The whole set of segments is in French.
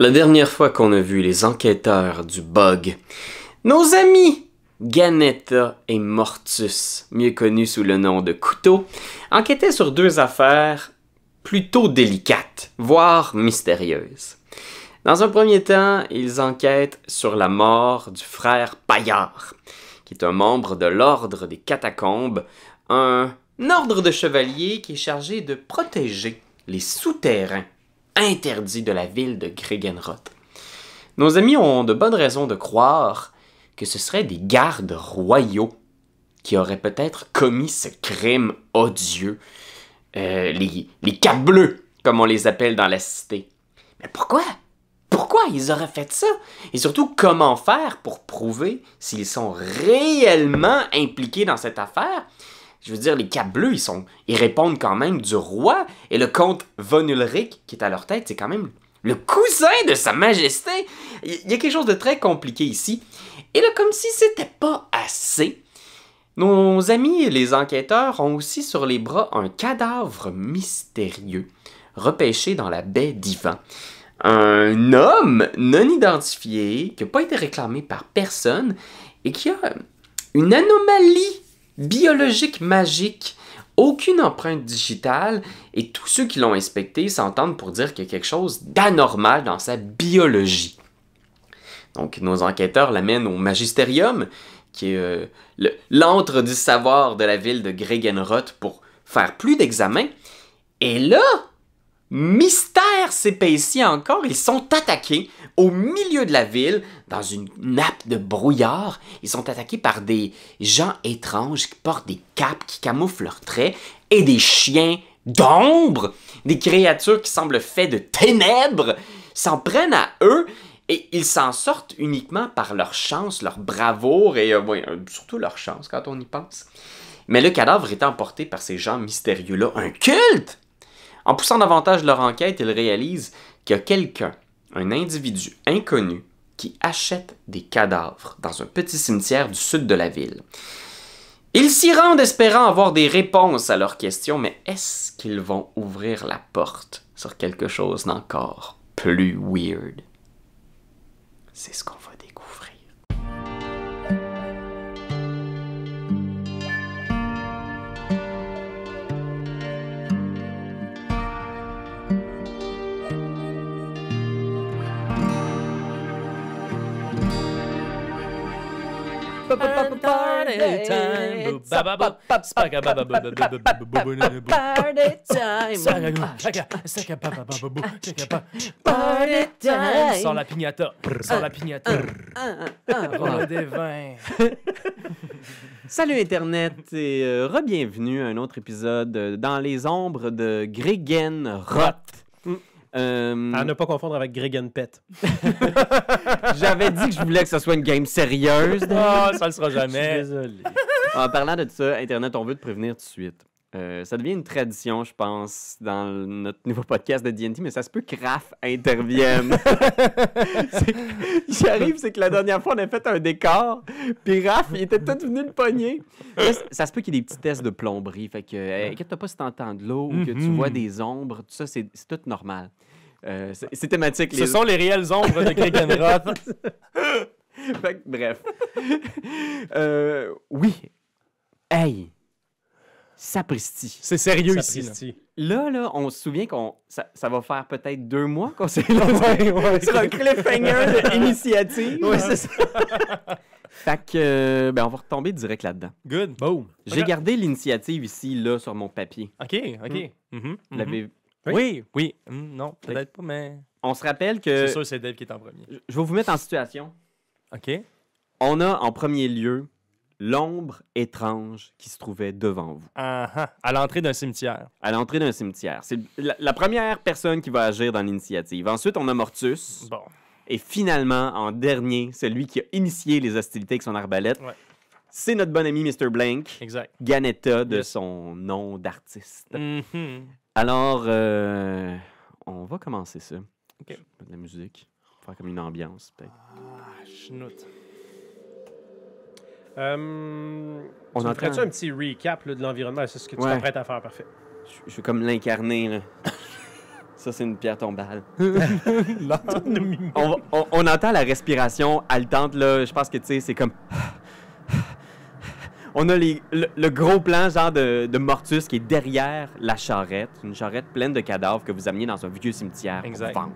La dernière fois qu'on a vu les enquêteurs du bug, nos amis Ganetta et Mortus, mieux connus sous le nom de Couteau, enquêtaient sur deux affaires plutôt délicates, voire mystérieuses. Dans un premier temps, ils enquêtent sur la mort du frère Paillard, qui est un membre de l'ordre des catacombes, un ordre de chevaliers qui est chargé de protéger les souterrains interdits de la ville de Gregenroth. Nos amis ont de bonnes raisons de croire que ce seraient des gardes royaux qui auraient peut-être commis ce crime odieux, euh, les, les bleus, comme on les appelle dans la cité. Mais pourquoi? Pourquoi ils auraient fait ça? Et surtout, comment faire pour prouver s'ils sont réellement impliqués dans cette affaire? Je veux dire, les capes bleus, ils, sont, ils répondent quand même du roi, et le comte von Ulrich, qui est à leur tête, c'est quand même le cousin de Sa Majesté. Il y a quelque chose de très compliqué ici. Et là, comme si c'était pas assez, nos amis les enquêteurs ont aussi sur les bras un cadavre mystérieux, repêché dans la baie d'Ivan. Un homme non identifié, qui n'a pas été réclamé par personne, et qui a une anomalie biologique magique, aucune empreinte digitale, et tous ceux qui l'ont inspecté s'entendent pour dire qu'il y a quelque chose d'anormal dans sa biologie. Donc, nos enquêteurs l'amènent au Magisterium, qui est euh, l'antre du savoir de la ville de Gregenroth, pour faire plus d'examens. Et là, mystère s'épaissit encore. Ils sont attaqués au milieu de la ville, dans une nappe de brouillard. Ils sont attaqués par des gens étranges qui portent des capes qui camouflent leurs traits et des chiens d'ombre, des créatures qui semblent faites de ténèbres, s'en prennent à eux et ils s'en sortent uniquement par leur chance, leur bravoure et euh, euh, surtout leur chance quand on y pense. Mais le cadavre est emporté par ces gens mystérieux-là, un culte! En poussant davantage leur enquête, ils réalisent qu'il y a quelqu'un, un individu inconnu, qui achète des cadavres dans un petit cimetière du sud de la ville. Ils s'y rendent espérant avoir des réponses à leurs questions, mais est-ce qu'ils vont ouvrir la porte sur quelque chose d'encore plus weird? C'est ce qu'on va party time. La pignata. Sors la pignata. Salut Internet et euh, re-bienvenue à un autre épisode dans les ombres de Gregen Roth. Euh, À ne pas confondre avec Gregan Pet. J'avais dit que je voulais que ce soit une game sérieuse. Oh, ça le sera jamais. désolé. En parlant de ça, Internet, on veut te prévenir tout de suite. Euh, ça devient une tradition, je pense, dans notre nouveau podcast de DNT, mais ça se peut que Raph intervienne. J'arrive, c'est que la dernière fois, on a fait un décor, puis Raph, il était tout venu le pogner. Là, ça se peut qu'il y ait des petits tests de plomberie, fait que, euh, inquiète-toi pas si t'entends de l'eau ou que tu Mhm. vois des ombres, tout ça, c'est tout normal. Euh, c'est thématique. Ce sont les réelles ombres de Gregenroth. Fait que, bref. Euh, oui. Hey! Sapristi. C'est sérieux ici. là. Là, là, on se souvient qu'on ça, ça va faire peut-être deux mois qu'on s'est là Ouais, ouais. sur un cliffhanger d'initiative. Oui, c'est ça. Fait que, euh, ben, on va retomber direct là-dedans. Good. Boom. J'ai gardé l'initiative ici, là, sur mon papier. OK, OK. Mhm, Vous mhm. l'avez- Oui, oui. Hum, non, peut-être pas, mais... On se rappelle que... C'est sûr, c'est Dave qui est en premier. Je je vais vous mettre en situation. OK. On a, en premier lieu, l'ombre étrange qui se trouvait devant vous. Ah, ah. À l'entrée d'un cimetière. à l'entrée d'un cimetière. C'est la, la première personne qui va agir dans l'initiative. Ensuite, on a Mortus. Bon. Et finalement, en dernier, celui qui a initié les hostilités avec son arbalète, Ouais. c'est notre bon ami Mr. Blank, Exact. Ganetta de Yes. son nom d'artiste. Mhm. Alors, euh, on va commencer ça. Ok. Je de la musique. Faire comme une ambiance, peut-être. Ah, chenoute. Euh, On entend- ferais-tu un petit recap là, de l'environnement? C'est ce que tu Ouais. t'apprêtes à faire, parfait? Je, je comme l'incarner, là. Ça, c'est une pierre tombale. On, on- on entend la respiration haletante, là. Je pense que, tu sais, c'est comme... On a les- le, le gros plan, genre, de, de Mortus qui est derrière la charrette. Une charrette pleine de cadavres que vous ameniez dans un vieux cimetière Exact. pour vendre.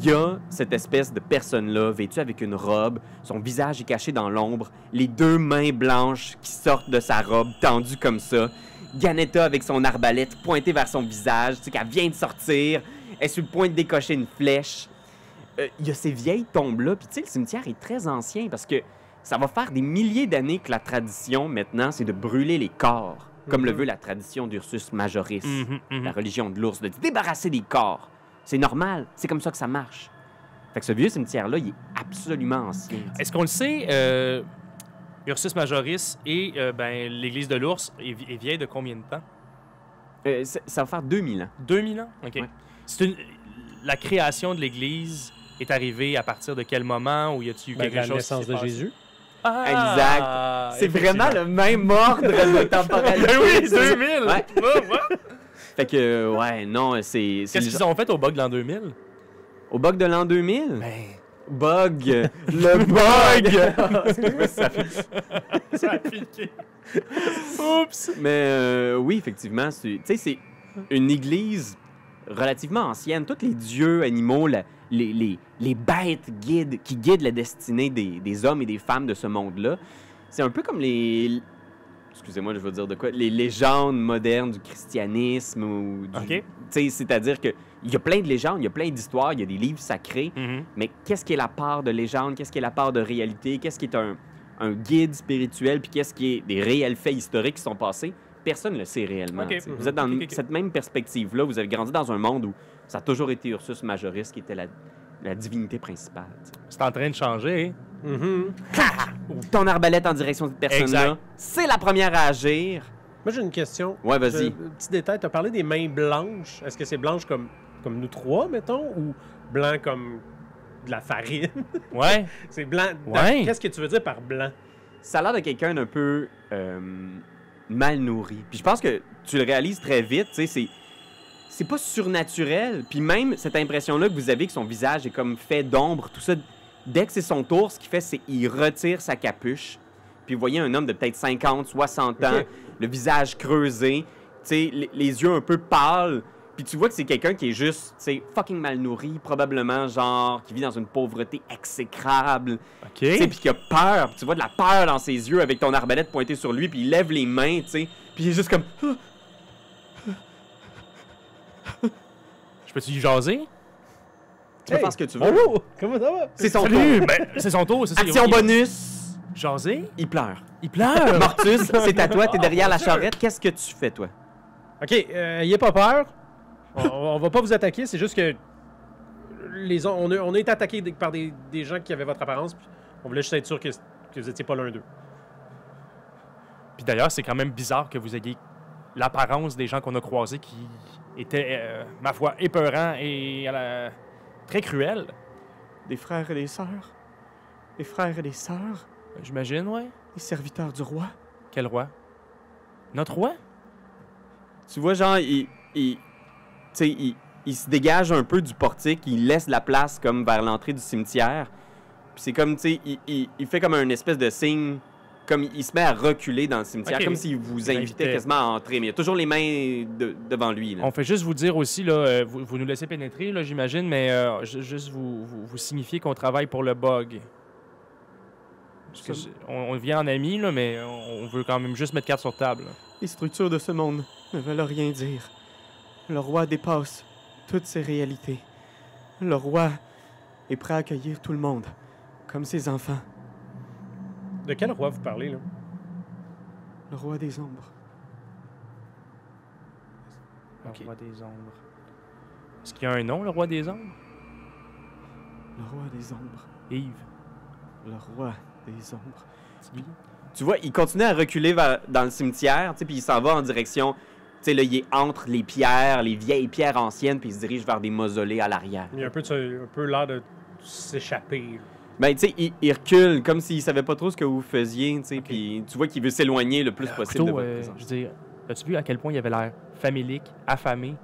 Il y a cette espèce de personne-là, vêtue avec une robe. Son visage est caché dans l'ombre. Les deux mains blanches qui sortent de sa robe, tendues comme ça. Ganetta avec son arbalète pointée vers son visage, tu sais qu'elle vient de sortir. Elle est sur le point de décocher une flèche. Euh, Il y a ces vieilles tombes-là. Puis tu sais, le cimetière est très ancien parce que ça va faire des milliers d'années que la tradition, maintenant, c'est de brûler les corps. Comme le Mhm. veut la tradition d'Ursus Majoris, Mhm, mhm. la religion de l'ours, de se débarrasser des corps. C'est normal, c'est comme ça que ça marche. Fait que ce vieux cimetière-là, il est absolument ancien. Est-ce qu'on le sait, euh, Ursus Majoris et euh, ben, l'église de l'ours est, vi- est vieille de combien de temps? Euh, ça ça va faire 2000 ans. 2000 ans? OK. Ouais. Une... La création de l'église est arrivée à partir de quel moment? Ou y a-t-il eu Ben, quelque la chose naissance qui s'est de passé? Jésus. Ah, C'est vraiment le même ordre de temporalité. Ben oui, 2000! Ouais. Fait que, euh, ouais, non, c'est... c'est Qu'est-ce qu'ils ont fait au bug de l'an 2000? genre- Au bug de l'an 2000? Ben, Bug! le bug! ça a piqué. Oups! Mais euh, oui, effectivement, c'est- tu sais, c'est une église relativement ancienne. Tous les dieux animaux, la- les, les- les bêtes guident, qui guident la destinée des, des hommes et des femmes de ce monde-là. C'est un peu comme les... Excusez-moi, je veux dire de quoi? Les légendes modernes du christianisme ou du... OK. Tu sais, c'est-à-dire que il y a plein de légendes, il y a plein d'histoires, il y a des livres sacrés, Mhm. mais qu'est-ce qui est la part de légende, qu'est-ce qui est la part de réalité, qu'est-ce qui est un, un guide spirituel, puis qu'est-ce qui est des réels faits historiques qui sont passés, personne ne le sait réellement. Sais. Vous êtes dans cette même perspective-là, vous avez grandi dans un monde où ça a toujours été Ursus Majoris qui était la, la divinité principale. C'est en train de changer. Mhm. Ton arbalète en direction de cette personne-là, c'est la première à agir. Moi, j'ai une question. Ouais, vas-y. Euh, petit détail, tu as parlé des mains blanches. Est-ce que c'est blanche comme, comme nous trois, mettons, ou blanc comme de la farine? Ouais. c'est blanc. Ouais. Qu'est-ce que tu veux dire par blanc? Ça a l'air de quelqu'un d'un peu euh, mal nourri. Puis je pense que tu le réalises très vite, tu sais, c'est c'est pas surnaturel. Puis même cette impression-là que vous avez que son visage est comme fait d'ombre, tout ça, dès que c'est son tour, ce qu'il fait, c'est qu'il retire sa capuche. Puis vous voyez un homme de peut-être 50, 60 ans, le visage creusé, tu sais, les, les yeux un peu pâles. Puis tu vois que c'est quelqu'un qui est juste, tu sais, fucking mal nourri, probablement, genre, qui vit dans une pauvreté exécrable. OK. Tu sais, puis qu'il a peur, tu vois de la peur dans ses yeux avec ton arbalète pointée sur lui, puis il lève les mains, tu sais, puis il est juste comme Je peux-tu jaser? tu peux Hey, faire ce que tu veux. Oh, comment ça va? C'est son Salut! tour. Ben, c'est son tour, c'est ça. Action Il- bonus. Jaser? Il pleure. Il pleure! Mortus, c'est à toi, t'es derrière la charrette. Qu'est-ce que tu fais toi? OK, euh, ayez pas peur. On, on va pas vous attaquer, c'est juste que les, on, a, on a été attaqué par des, des gens qui avaient votre apparence, puis on voulait juste être sûr que, que vous étiez pas l'un d'eux. Puis d'ailleurs, c'est quand même bizarre que vous ayez l'apparence des gens qu'on a croisés qui étaient, euh, ma foi, épeurants et à la- très cruels. Des frères et des sœurs? Des frères et des sœurs? J'imagine, ouais. Des serviteurs du roi? Quel roi? Notre roi? Tu vois, genre, il, sais, il, il se dégage un peu du portique, il laisse la place comme vers l'entrée du cimetière. Puis c'est comme, tu sais, il, il- il fait comme un espèce de signe, comme il, se met à reculer dans le cimetière, comme s'il vous invitait quasiment à entrer. Mais il a toujours les mains de- devant lui. Là. On fait juste vous dire aussi, là, euh, vous, vous nous laissez pénétrer, là, j'imagine, mais euh, ju- juste vous, vous, vous signifier qu'on travaille pour le bug. Parce que on, on vient en ami, là, mais on, on veut quand même juste mettre carte sur table. là. Les structures de ce monde ne veulent rien dire. Le roi dépasse toutes ces réalités. Le roi est prêt à accueillir tout le monde, comme ses enfants. De quel roi vous parlez, là? Le roi des ombres. Le roi des ombres. Est-ce qu'il y a un nom, le roi des ombres? Le roi des ombres. Yves. Le roi des ombres. Lui. Tu vois, il continue à reculer vers- dans le cimetière, tu sais, puis il s'en va en direction. Tu sais, là, il est entre les pierres, les vieilles pierres anciennes, puis il se dirige vers des mausolées à l'arrière. Il y a un peu, de peu l'air de s'échapper. Ben, tu sais, il, il recule comme s'il savait pas trop ce que vous faisiez, tu sais, puis tu vois qu'il veut s'éloigner le plus Le possible de couteau, votre euh, présence. je veux dire, as-tu vu à quel point il avait l'air famélique, affamé?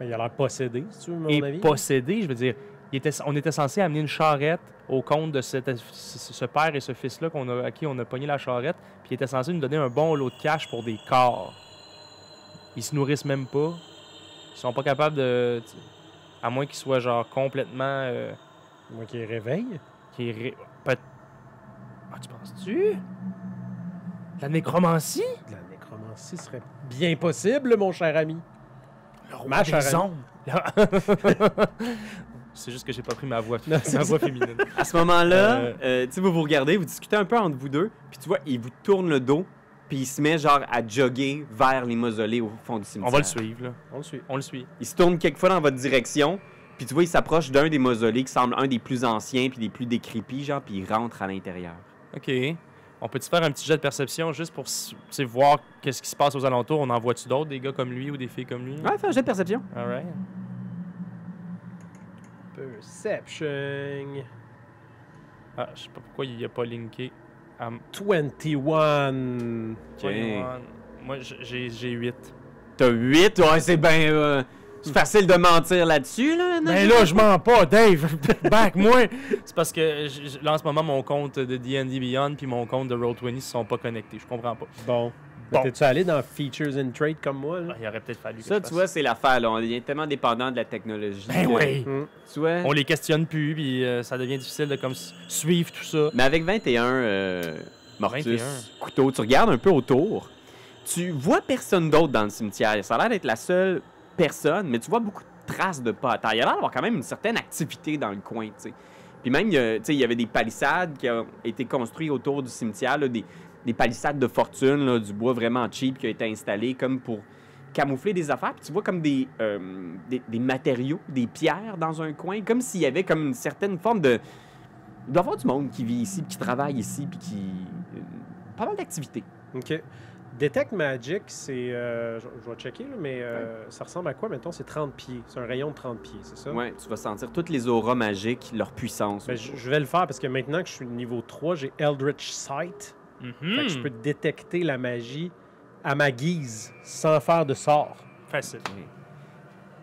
Ben, il a l'air possédé, si tu veux, à mon et avis. possédé. Je veux dire, il était, on était censé amener une charrette au compte de cette- ce père et ce fils-là qu'on a, à qui on a pogné la charrette, puis il était censé nous donner un bon lot de cash pour des corps. Ils se nourrissent même pas. Ils sont pas capables de. À moins qu'ils soient genre complètement. euh, Moi qui réveille. qui ré- peut- Ah, tu penses-tu? La nécromancie? La nécromancie serait bien possible, mon cher ami. Le roi Ma des chère amie. ombres. C'est juste que j'ai pas pris ma voix, Non, ma voix féminine. À ce moment-là, Euh. euh, tu sais, vous vous regardez, vous discutez un peu entre vous deux, puis tu vois, il vous tourne le dos, puis il se met genre à jogger vers les mausolées au fond du cimetière. On va le suivre, là. On le suit. On le suit. Il se tourne quelques fois dans votre direction, puis tu vois, il s'approche d'un des mausolées qui semble un des plus anciens puis des plus décrépits, genre, puis il rentre à l'intérieur. OK. On peut-tu faire un petit jet de perception juste pour voir qu'est-ce qui se passe aux alentours? On en voit-tu d'autres, des gars comme lui ou des filles comme lui? Ouais, fais un jet de perception. Alright. Perception. Ah, je sais pas pourquoi il a pas linké. À 21. Ok. 21. Moi, j'ai j'ai 8. T'as 8, ouais, c'est bien. euh, c'est facile de mentir là-dessus, là. Mais là, je mens pas, Dave! Back, moi! C'est parce que là, en ce moment, mon compte de D&D Beyond puis mon compte de Roll20 ne sont pas connectés. Je comprends pas. Bon. Bon. T'es-tu allé dans Features and Trade comme moi? Là? Ah, Il aurait peut-être fallu que Ça, je tu vois, c'est l'affaire, là. On est tellement dépendant de la technologie. Ben que- oui! Hmm. Tu vois? On les questionne plus, puis euh, ça devient difficile de comme suivre tout ça. Mais avec 21 euh, Mortus, 21. couteau, tu regardes un peu autour. Tu vois personne d'autre dans le cimetière. Ça a l'air d'être la seule personne, mais tu vois beaucoup de traces de pas à terre. Il y a l'air d'avoir quand même une certaine activité dans le coin, tu sais. Puis même, il y, a- tu sais, il y avait des palissades qui ont été construites autour du cimetière, là, des, des palissades de fortune, là, du bois vraiment cheap qui a été installé comme pour camoufler des affaires. Puis tu vois comme des, euh, des, des matériaux, des pierres dans un coin, comme s'il y avait comme une certaine forme de... Il doit y avoir du monde qui vit ici, puis qui travaille ici, puis qui... euh, Pas mal d'activités. OK. Detect Magic, c'est. euh, je, je vais checker, là, mais euh, ça ressemble à quoi, mettons? C'est 30 pieds. C'est un rayon de 30 pieds, c'est ça? Ouais, tu vas sentir toutes les auras magiques, leur puissance. Ben, je, je vais le faire parce que maintenant que je suis niveau 3, j'ai Eldritch Sight. Fait que je peux détecter la magie à ma guise sans faire de sort. Facile.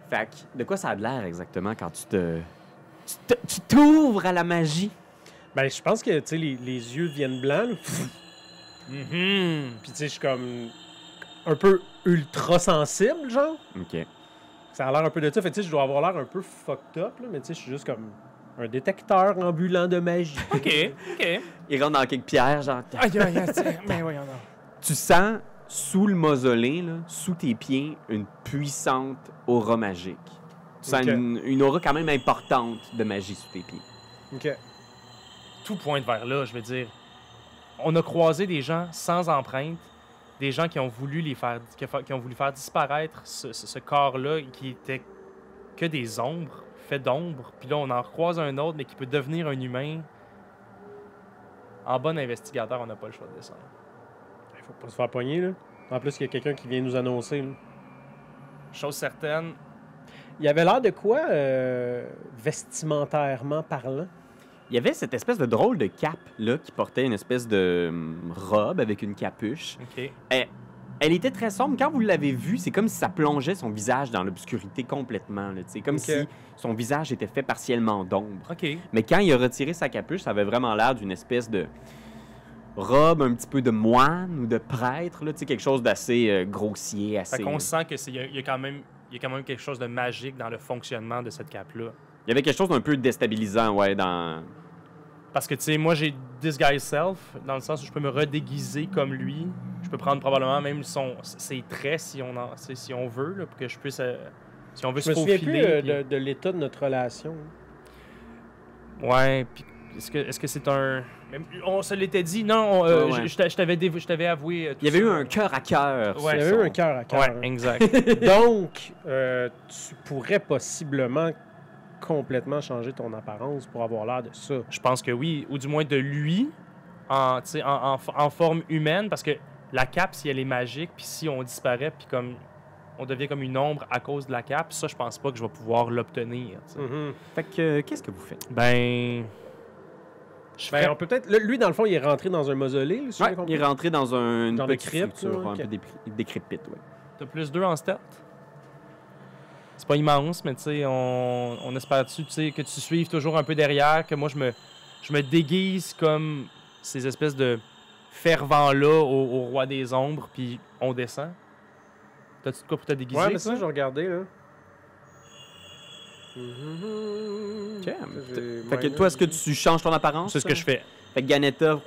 Fait que, de quoi ça a de l'air exactement quand tu te... tu te- Tu t'ouvres à la magie? Ben, je pense que tu sais, les, les yeux deviennent blancs. Mhm. Puis tu sais, je suis comme un peu ultra sensible, genre. OK. Ça a l'air un peu de ça. Fait tu sais, je dois avoir l'air un peu fucked up, là, mais tu sais, je suis juste comme un détecteur ambulant de magie. OK, OK. Il rentre dans quelques pierres, genre... Aïe, aïe, aïe, tiens, mais voyons donc. Tu sens, sous le mausolée, là, sous tes pieds, une puissante aura magique. Tu sens une, une aura quand même importante de magie sous tes pieds. OK. Tout pointe vers là, je veux dire. On a croisé des gens sans empreinte, des gens qui ont voulu les faire, qui ont voulu faire disparaître ce, ce- ce corps-là qui était que des ombres, fait d'ombre. Puis là, on en recroise un autre, mais qui peut devenir un humain. En bon investigateur, on n'a pas le choix de descendre. Il faut pas se faire pogner, là. En plus, il y a quelqu'un qui vient nous annoncer, là. Chose certaine, Il y avait l'air de quoi, euh, vestimentairement parlant? Il y avait cette espèce de drôle de cape, là, qui portait une espèce de hum, robe avec une capuche. OK. Elle était très sombre. Quand vous l'avez vue, c'est comme si ça plongeait son visage dans l'obscurité complètement. là, comme si son visage était fait partiellement d'ombre. Mais quand il a retiré sa capuche, ça avait vraiment l'air d'une espèce de robe un petit peu de moine ou de prêtre, là, quelque chose d'assez euh, grossier, assez... Fait qu'on sent qu'il y, a- il y a quand même y a quand même quelque chose de magique dans le fonctionnement de cette cape-là. Il y avait quelque chose d'un peu déstabilisant, ouais, dans... Parce que, tu sais, moi, j'ai Disguise Self, dans le sens où je peux me redéguiser comme lui. Je peux prendre probablement même son, ses traits, si on, en, si on veut, là, pour que je puisse... euh, si on veut Je me se souviens plus euh, puis- de, de l'état de notre relation. Ouais, puis est-ce que est-ce que c'est un... même- On se l'était dit, non, on, euh, Ouais, ouais. je- je t'a- je t'avais dév- je t'avais avoué... euh, tout Il y avait ça. eu un cœur à cœur. Ouais. Il y avait eu un cœur à cœur. Ouais, hein. exact. Donc, euh, tu pourrais possiblement complètement changer ton apparence pour avoir l'air de ça. Je pense que oui, ou du moins de lui, en, tu sais, en, en, en forme humaine, parce que la cape, si elle est magique, puis si on disparaît, puis comme on devient comme une ombre à cause de la cape, ça, je pense pas que je vais pouvoir l'obtenir. Mhm. Fait que, euh, qu'est-ce que vous faites? Ben. Je Ben, ferais- on peut peut-être. Lui, dans le fond, il est rentré dans un mausolée. là, si Ouais, j'ai compris. il est rentré dans un, une petite crypte, structure, un peu décrépite, ouais. T'as plus deux en stat? C'est pas immense, mais tu sais, on, on espère-tu que tu suives toujours un peu derrière, que moi, je me, je me déguise comme ces espèces de fervents-là au, au roi des ombres, puis on descend. T'as-tu de quoi pour te déguiser? Ouais, mais ça, je vais regarder, là. Fait que toi, est-ce que tu changes ton apparence? C'est ce que je fais. Fait que Ganetta,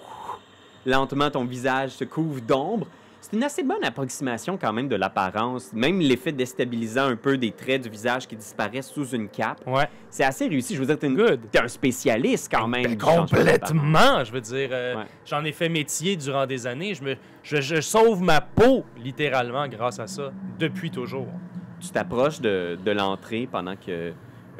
lentement, ton visage se couvre d'ombre. C'est une assez bonne approximation quand même de l'apparence. Même l'effet déstabilisant un peu des traits du visage qui disparaissent sous une cape. Ouais. C'est assez réussi. Je veux dire, t'es une- un spécialiste quand même. Ben, d'apparence. complètement, je veux dire. euh, Ouais. J'en ai fait métier durant des années. Je, me, je, je sauve ma peau, littéralement, grâce à ça, depuis toujours. Tu t'approches de, de l'entrée pendant que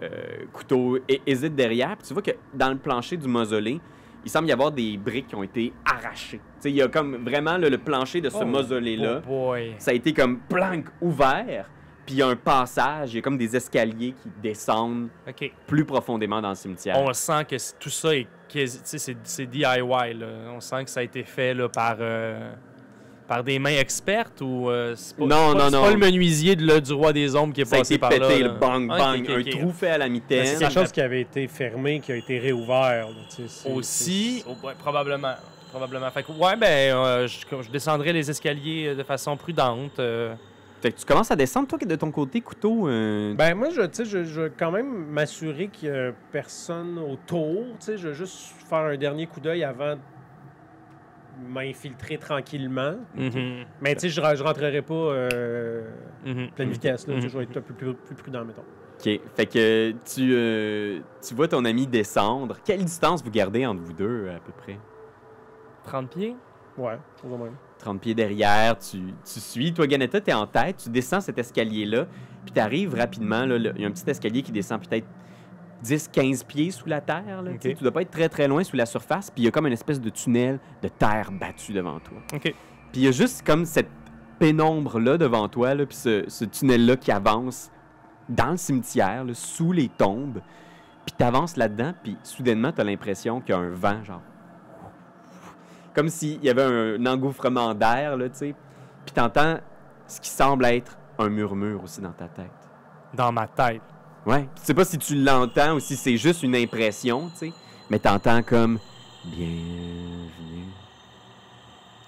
euh, Couteau hé- hésite derrière. Puis tu vois que dans le plancher du mausolée, il semble y avoir des briques qui ont été arrachées. Tu sais, il y a comme vraiment là, le plancher de ce Oh, mausolée-là. Oh ça a été comme planque ouvert, puis il y a un passage, il y a comme des escaliers qui descendent plus profondément dans le cimetière. On sent que tout ça est c'est DIY. Là. On sent que ça a été fait là, par, euh, par des mains expertes ou euh, c'est pas, Non, pas- non, c'est non. pas le menuisier de, là, du roi des ombres qui est ça a passé été par pété, là. le là. bang Ok, bang, ok, un trou fait à la Ben, mitaine. c'est quelque chose qui avait été fermé, qui a été réouvert. là, tu sais, c'est- Aussi, c'est- oh, ouais, probablement. Probablement. Fait que, ouais, ben, euh, je, je descendrai les escaliers euh, de façon prudente. euh. Fait que tu commences à descendre, toi, de ton côté, couteau. euh, Ben moi, je, tu sais, je, je veux quand même m'assurer qu'il n'y a personne autour. tu sais, Je veux juste faire un dernier coup d'œil avant de m'infiltrer tranquillement. Mhm, Mais tu sais, je, je rentrerai pas euh, mhm, pleine mhm. vitesse. Là. Je vais être un peu plus, plus prudent, mettons. OK. Fait que tu, euh, tu vois ton ami descendre. Quelle distance vous gardez entre vous deux, à peu près? 30 pieds? Ouais, chose même. 30 pieds derrière, tu, tu suis. Toi, Ganetta, t'es en tête, tu descends cet escalier-là, puis t'arrives rapidement. là, Il y a un petit escalier qui descend peut-être 10-15 pieds sous la terre. Là, Ok. tu dois pas être très très loin sous la surface, puis il y a comme une espèce de tunnel de terre battue devant toi. Puis il y a juste comme cette pénombre-là devant toi, là, puis ce, ce tunnel-là qui avance dans le cimetière, là, sous les tombes. Puis t'avances là-dedans, puis soudainement, t'as l'impression qu'il y a un vent, genre. Comme s'il y avait un, engouffrement d'air, là, tu sais. Puis t'entends ce qui semble être un murmure aussi dans ta tête. Dans ma tête. Ouais. Tu sais pas si tu l'entends ou si c'est juste une impression, tu sais. Mais t'entends comme Bienvenue.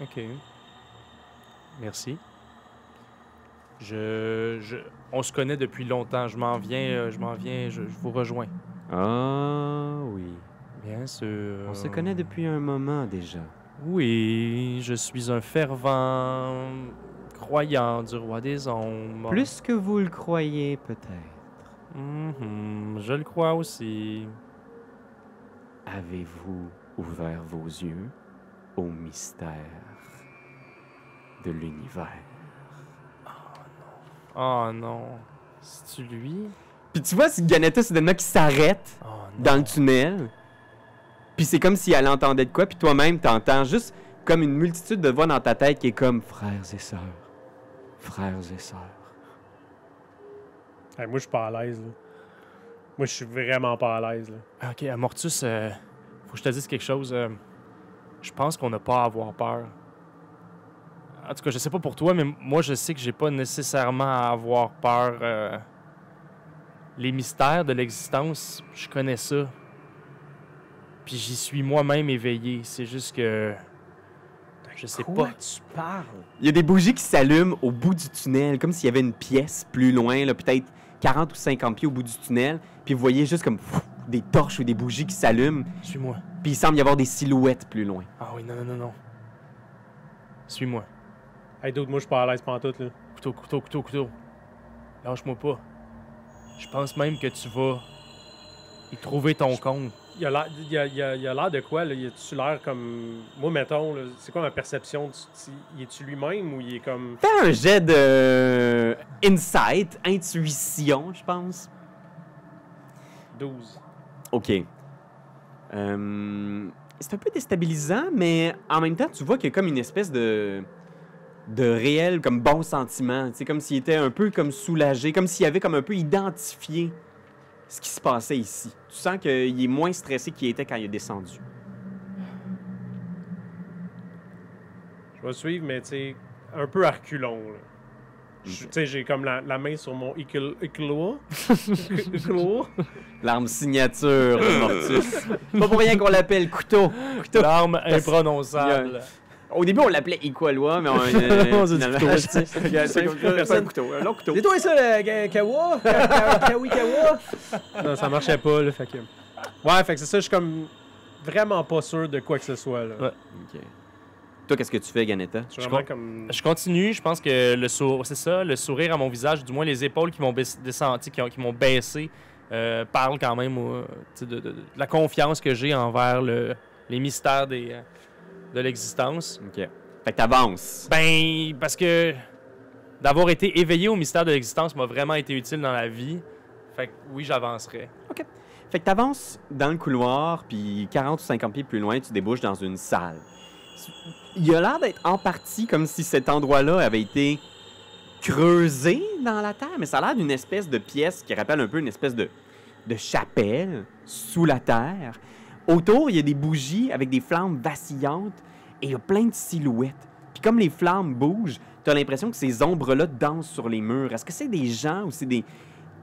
OK. Merci. Je, je- On se connaît depuis longtemps. Je m'en viens, euh, je m'en viens, je, je vous rejoins. Ah oui. Bien sûr. On se connaît depuis un moment déjà. Oui, je suis un fervent croyant du roi des ombres. Plus que vous le croyez, peut-être. Mhm, je le crois aussi. Avez-vous ouvert vos yeux au mystère de l'univers? Oh non. C'est-tu lui? Puis tu vois, c'est Ganetta soudainement qui s'arrête Oh non. dans le tunnel. Puis c'est comme si elle entendait de quoi, puis toi-même t'entends juste comme une multitude de voix dans ta tête qui est comme frères et sœurs, frères et sœurs. Hey, moi, je suis pas à l'aise. là. Moi, je suis vraiment pas à l'aise. là. Ok, Amortus, euh, faut que je te dise quelque chose. euh, je pense qu'on n'a pas à avoir peur. En tout cas, je sais pas pour toi, mais moi, je sais que j'ai pas nécessairement à avoir peur. euh, les mystères de l'existence, je connais ça. Puis j'y suis moi-même éveillé. C'est juste que. Je sais Quoi pas. tu parles? Il y a des bougies qui s'allument au bout du tunnel, comme s'il y avait une pièce plus loin, là, peut-être 40 ou 50 pieds au bout du tunnel. Puis vous voyez juste comme des torches ou des bougies qui s'allument. Suis-moi. Puis il semble y avoir des silhouettes plus loin. Ah oui, non, non, non, non. Suis-moi. Hey, d'autres, moi, je suis pas à l'aise pantoute. Là. Couteau, couteau, couteau, couteau. Lâche-moi pas. Je pense même que tu vas y trouver ton compte. Il a l'air il a, il a- il a l'air de quoi? Là? Il a-tu l'air comme. Moi, mettons, c'est quoi ma perception? Il est-tu lui-même ou il est comme. Fais un jet de insight, intuition, je pense. 12. OK. Euh, c'est un peu déstabilisant, mais en même temps, tu vois qu'il y a comme une espèce de de réel comme bon sentiment, c'est comme s'il était un peu comme soulagé, comme s'il avait comme un peu identifié ce qui se passait ici. Tu sens qu'il est moins stressé qu'il était quand il est descendu. Je vais suivre, mais tu sais, un peu à reculons. Tu sais, j'ai comme la, la main sur mon. Ikulua. L'arme signature Mortus. Pas pour rien qu'on l'appelle couteau. couteau. L'arme imprononçable. Au début, on l'appelait Iqualois, mais on. euh, On s'est dit couteau, C'est C'est comme personne. un couteau. Un long couteau. C'est toi ça, le Ka- Kawa? Ka- Ka- Kawi Kawa? Non, ça marchait pas, là. Fait que... Ouais, fait que c'est ça, je suis comme vraiment pas sûr de quoi que ce soit, là. Ouais. Ok. Toi, qu'est-ce que tu fais, Ganetta? Je comme. Continue, je pense que le sourire, c'est ça, le sourire à mon visage, du moins les épaules qui m'ont baissé, descendu, qui, ont- qui m'ont baissé, euh, parlent quand même euh, de la confiance que j'ai envers le- les mystères des, euh, de l'existence. Ok. Fait que t'avances. Ben, parce que d'avoir été éveillé au mystère de l'existence m'a vraiment été utile dans la vie. Fait que oui, j'avancerai. Fait que t'avances dans le couloir, puis 40 ou 50 pieds plus loin, tu débouches dans une salle. Il a l'air d'être en partie comme si cet endroit-là avait été creusé dans la terre, mais ça a l'air d'une espèce de pièce qui rappelle un peu une espèce de, de chapelle sous la terre. Autour, il y a des bougies avec des flammes vacillantes et il y a plein de silhouettes. Puis comme les flammes bougent, tu as l'impression que ces ombres-là dansent sur les murs. Est-ce que c'est des gens ou c'est des,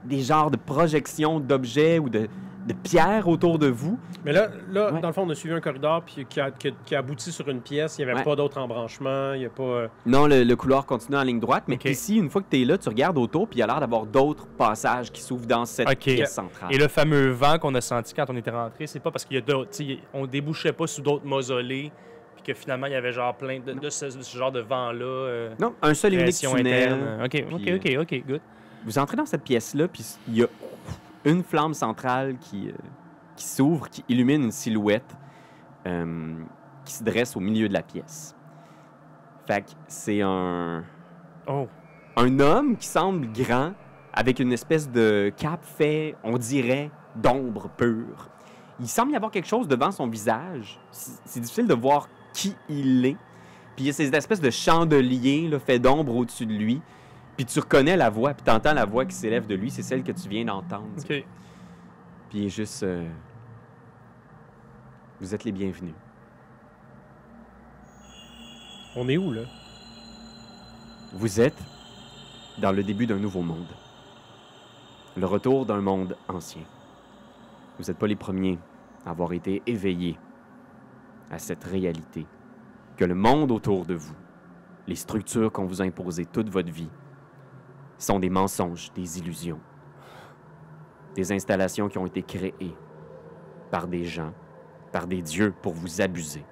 des genres de projections d'objets ou de, de pierres autour de vous? Mais là, là Ouais. dans le fond, on a suivi un corridor puis qui, a, qui, qui aboutit sur une pièce. Il n'y avait Ouais. pas d'autres embranchements. Il n'y a pas. euh, Non, le, le couloir continue en ligne droite, mais ici, une fois que tu es là, tu regardes autour, puis il y a l'air d'avoir d'autres passages qui s'ouvrent dans cette pièce centrale. Et le fameux vent qu'on a senti quand on était rentré, c'est pas parce qu'il y a d'autres, on débouchait pas sous d'autres mausolées, puis que finalement il y avait genre plein de, de ce, de ce genre de vent-là. euh, Non, un seul et unique tunnel. interne. Ok, ok, puis, ok, ok, good. Vous entrez dans cette pièce-là, puis il y a une flamme centrale qui, euh, qui s'ouvre, qui illumine une silhouette euh, qui se dresse au milieu de la pièce. Fait que c'est un, Oh, un homme qui semble grand, avec une espèce de cape fait, on dirait, d'ombre pure. Il semble y avoir quelque chose devant son visage. C'est c'est difficile de voir qui il est. Puis il y a ces espèces de chandeliers là, faits d'ombre au-dessus de lui. Puis tu reconnais la voix, puis tu entends la voix qui s'élève de lui. C'est celle que tu viens d'entendre. ok. Puis il est juste... euh, Vous êtes les bienvenus. On est où, là? Vous êtes dans le début d'un nouveau monde. Le retour d'un monde ancien. Vous n'êtes pas les premiers à avoir été éveillés à cette réalité. Que le monde autour de vous, les structures qu'on vous a imposées toute votre vie, sont des mensonges, des illusions. Des installations qui ont été créées par des gens, par des dieux pour vous abuser.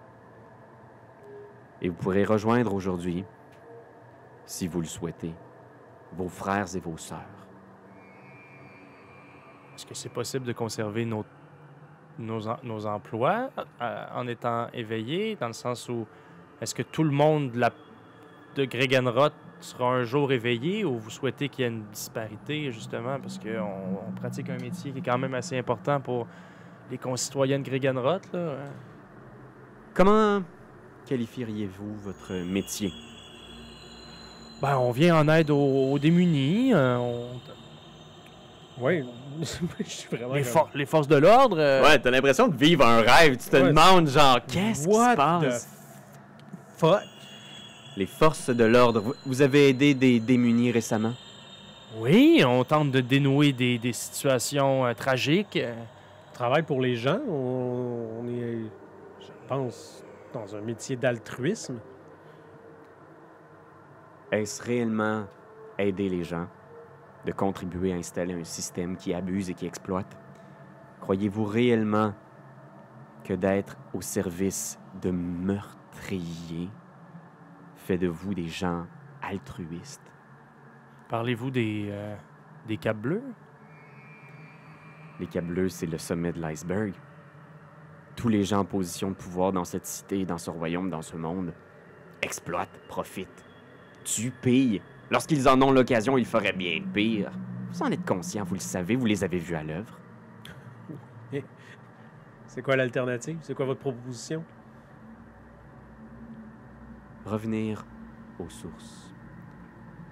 Et vous pourrez rejoindre aujourd'hui si vous le souhaitez, vos frères et vos sœurs. Est-ce que c'est possible de conserver nos, nos, nos emplois euh, en étant éveillés, dans le sens où est-ce que tout le monde de, la, de Gregenroth sera un jour éveillé ou vous souhaitez qu'il y ait une disparité, justement, parce qu'on on pratique un métier qui est quand même assez important pour les concitoyens de Gregenroth, là? hein? Comment qualifieriez-vous votre métier? Ben, on vient en aide aux, aux démunis, euh, on- Oui. Je suis vraiment. les, comme- for- les forces de l'ordre. euh, Ouais, t'as l'impression de vivre un rêve. Tu te Ouais. demandes, genre, qu'est-ce qui se passe? the fuck? Les forces de l'ordre. Vous- avez aidé des démunis récemment? Oui, on tente de dénouer des, des situations euh, tragiques. On travaille pour les gens. On, on est, je pense, dans un métier d'altruisme. Est-ce réellement aider les gens? De contribuer à installer un système qui abuse et qui exploite? Croyez-vous réellement que d'être au service de meurtriers fait de vous des gens altruistes? Parlez-vous des, euh, des capes bleus? Les câbleux, c'est le sommet de l'iceberg. Tous les gens en position de pouvoir dans cette cité, dans ce royaume, dans ce monde, exploitent, profitent, tuent, pillent. Lorsqu'ils en ont l'occasion, ils feraient bien pire. Vous en êtes conscient, vous le savez, vous les avez vus à l'œuvre. C'est quoi l'alternative? C'est quoi votre proposition? Revenir aux sources.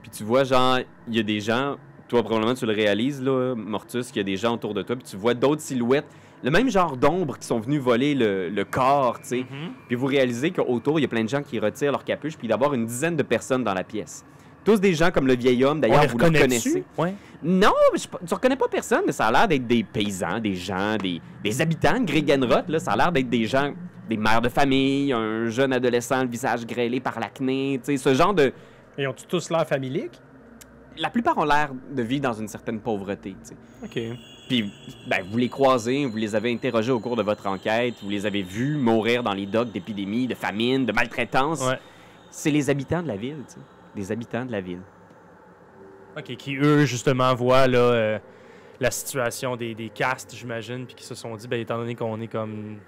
Puis tu vois, genre, il y a des gens, toi probablement tu le réalises, là, Mortus, qu'il y a des gens autour de toi, puis tu vois d'autres silhouettes, le même genre d'ombre qui sont venus voler le, le corps, tu sais. Mhm. Puis vous réalisez qu'autour, il y a plein de gens qui retirent leur capuche, puis d'abord une dizaine de personnes dans la pièce. Tous des gens comme le vieil homme, d'ailleurs, vous le reconnaissez. Ouais. Non, mais je, tu reconnais pas personne, mais ça a l'air d'être des paysans, des gens, des, des habitants de Gregenroth, là. Ça a l'air d'être des gens, des mères de famille, un jeune adolescent, le visage grêlé par l'acné, tu sais, ce genre de... Et ont-ils tous l'air familiques? La plupart ont l'air de vivre dans une certaine pauvreté, tu sais. OK. Puis, ben, vous les croisez, vous les avez interrogés au cours de votre enquête, vous les avez vus mourir dans les docks d'épidémies, de famine, de maltraitance. Ouais. C'est les habitants de la ville, tu sais. Les habitants de la ville. OK, qui eux, justement, voient là, euh, la situation des, des castes, j'imagine, puis qui se sont dit, ben, étant donné qu'on est comme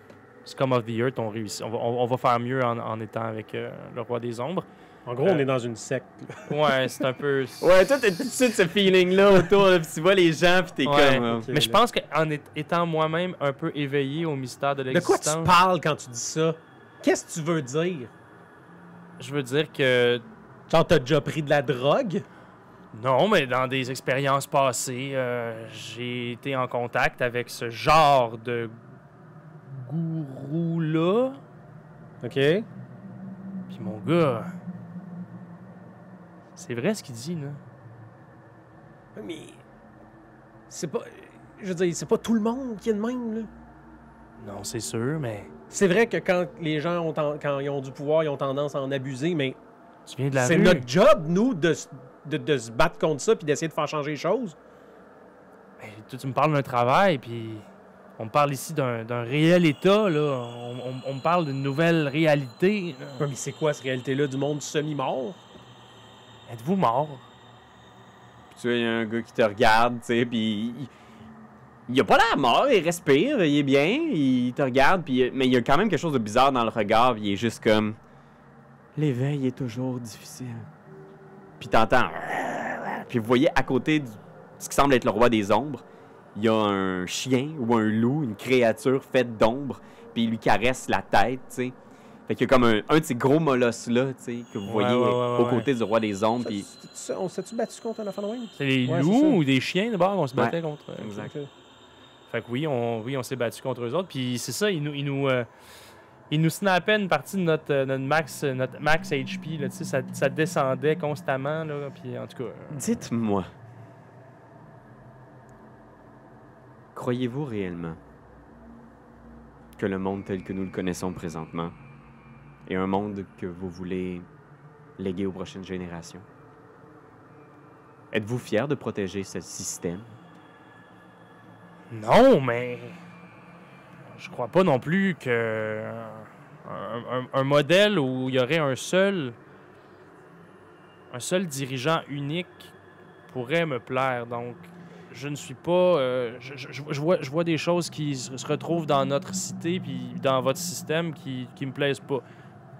Scum of the Earth, on réussit. On va, on- on va faire mieux en, en étant avec euh, le roi des ombres. En gros, on Euh, est dans une secte. là. Ouais, c'est un peu. Ouais, toi, t'as tout de suite ce feeling-là autour, là, puis tu vois les gens, puis t'es Ouais. comme... Ok, Mais je pense qu'en étant moi-même un peu éveillé au mystère de De quoi l'existence, tu parles quand tu dis ça? Qu'est-ce que tu veux dire? je veux dire que Genre, t'as déjà pris de la drogue? non, mais dans des expériences passées, euh, j'ai été en contact avec ce genre de gourou-là. OK. Puis mon gars, c'est vrai ce qu'il dit, là. Mais. C'est pas. Je veux dire, c'est pas tout le monde qui est de même, là. Non, c'est sûr, mais C'est vrai que quand les gens ont ten- quand ils ont du pouvoir, ils ont tendance à en abuser, mais tu viens de la c'est notre job, nous, de, de, de se battre contre ça puis d'essayer de faire changer les choses. Ben, toi, tu me parles d'un travail, puis on parle ici d'un réel état, là. On, on- on me parle d'une nouvelle réalité. là. Ouais, mais c'est quoi cette réalité-là du monde semi-mort? Êtes-vous mort? Puis tu vois, il y a un gars qui te regarde, tu sais, puis il, il a pas l'air mort, il respire, il est bien, il te regarde, puis mais il y a quand même quelque chose de bizarre dans le regard, puis il est juste comme l'éveil est toujours difficile. Puis t'entends puis vous voyez à côté de ce qui semble être le roi des ombres, il y a un chien ou un loup, une créature faite d'ombre, puis il lui caresse la tête, tu sais. Fait qu'il y a comme un, un de ces gros molosses là, tu sais, que vous Ouais, voyez ouais, ouais, aux ouais. côtés du roi des ombres, on s'est-tu battu contre un même? C'est c'est loups ou des chiens d'abord qu'on se battait contre? euh, Exact. Fait que oui, on, oui, on s'est battu contre eux autres. Puis c'est ça, ils nous, ils nous, euh, ils nous snappaient une partie de notre, euh, notre max, notre max HP. Là, tu sais, ça, ça descendait constamment. Là, puis en tout cas, euh, Dites-moi, croyez-vous réellement que le monde tel que nous le connaissons présentement est un monde que vous voulez léguer aux prochaines générations? Êtes-vous fier de protéger ce système? non, mais je crois pas non plus que un, un- un modèle où il y aurait un seul, un seul dirigeant unique pourrait me plaire. Donc, je ne suis pas. euh, je, je- je- je vois, je vois des choses qui se retrouvent dans notre cité puis dans votre système qui, qui me plaisent pas.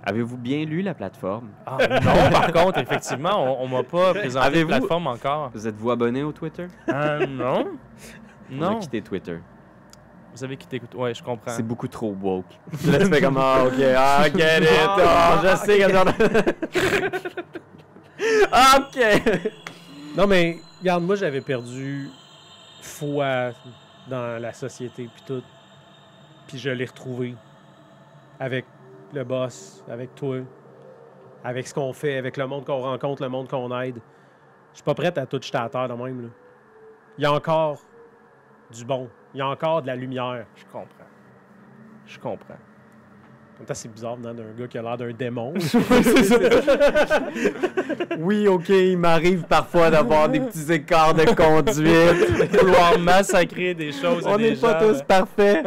Avez-vous bien lu la plateforme? Ah, non, par contre, effectivement, on, on m'a pas présenté Avez-vous- plateforme encore. Vous êtes-vous abonné au Twitter? Euh, non. On a Non. quitté Twitter. Vous avez quitté. Ouais, je comprends. C'est beaucoup trop woke. Là, tu fais comme, ah, ok, ah, get it, ah, je sais que Ok! Non, mais regarde, moi, j'avais perdu foi dans la société, puis tout. Puis je l'ai retrouvé avec le boss, avec toi, avec ce qu'on fait, avec le monde qu'on rencontre, le monde qu'on aide. Je suis pas prête à tout jeter à terre de même. Là. Il y a encore du bon. Il y a encore de la lumière. Je comprends. Je comprends. C'est bizarre venant d'un gars qui a l'air d'un démon. Oui, ok, il m'arrive parfois d'avoir des petits écarts de conduite. Vouloir massacrer des choses. On n'est pas gens, tous parfaits.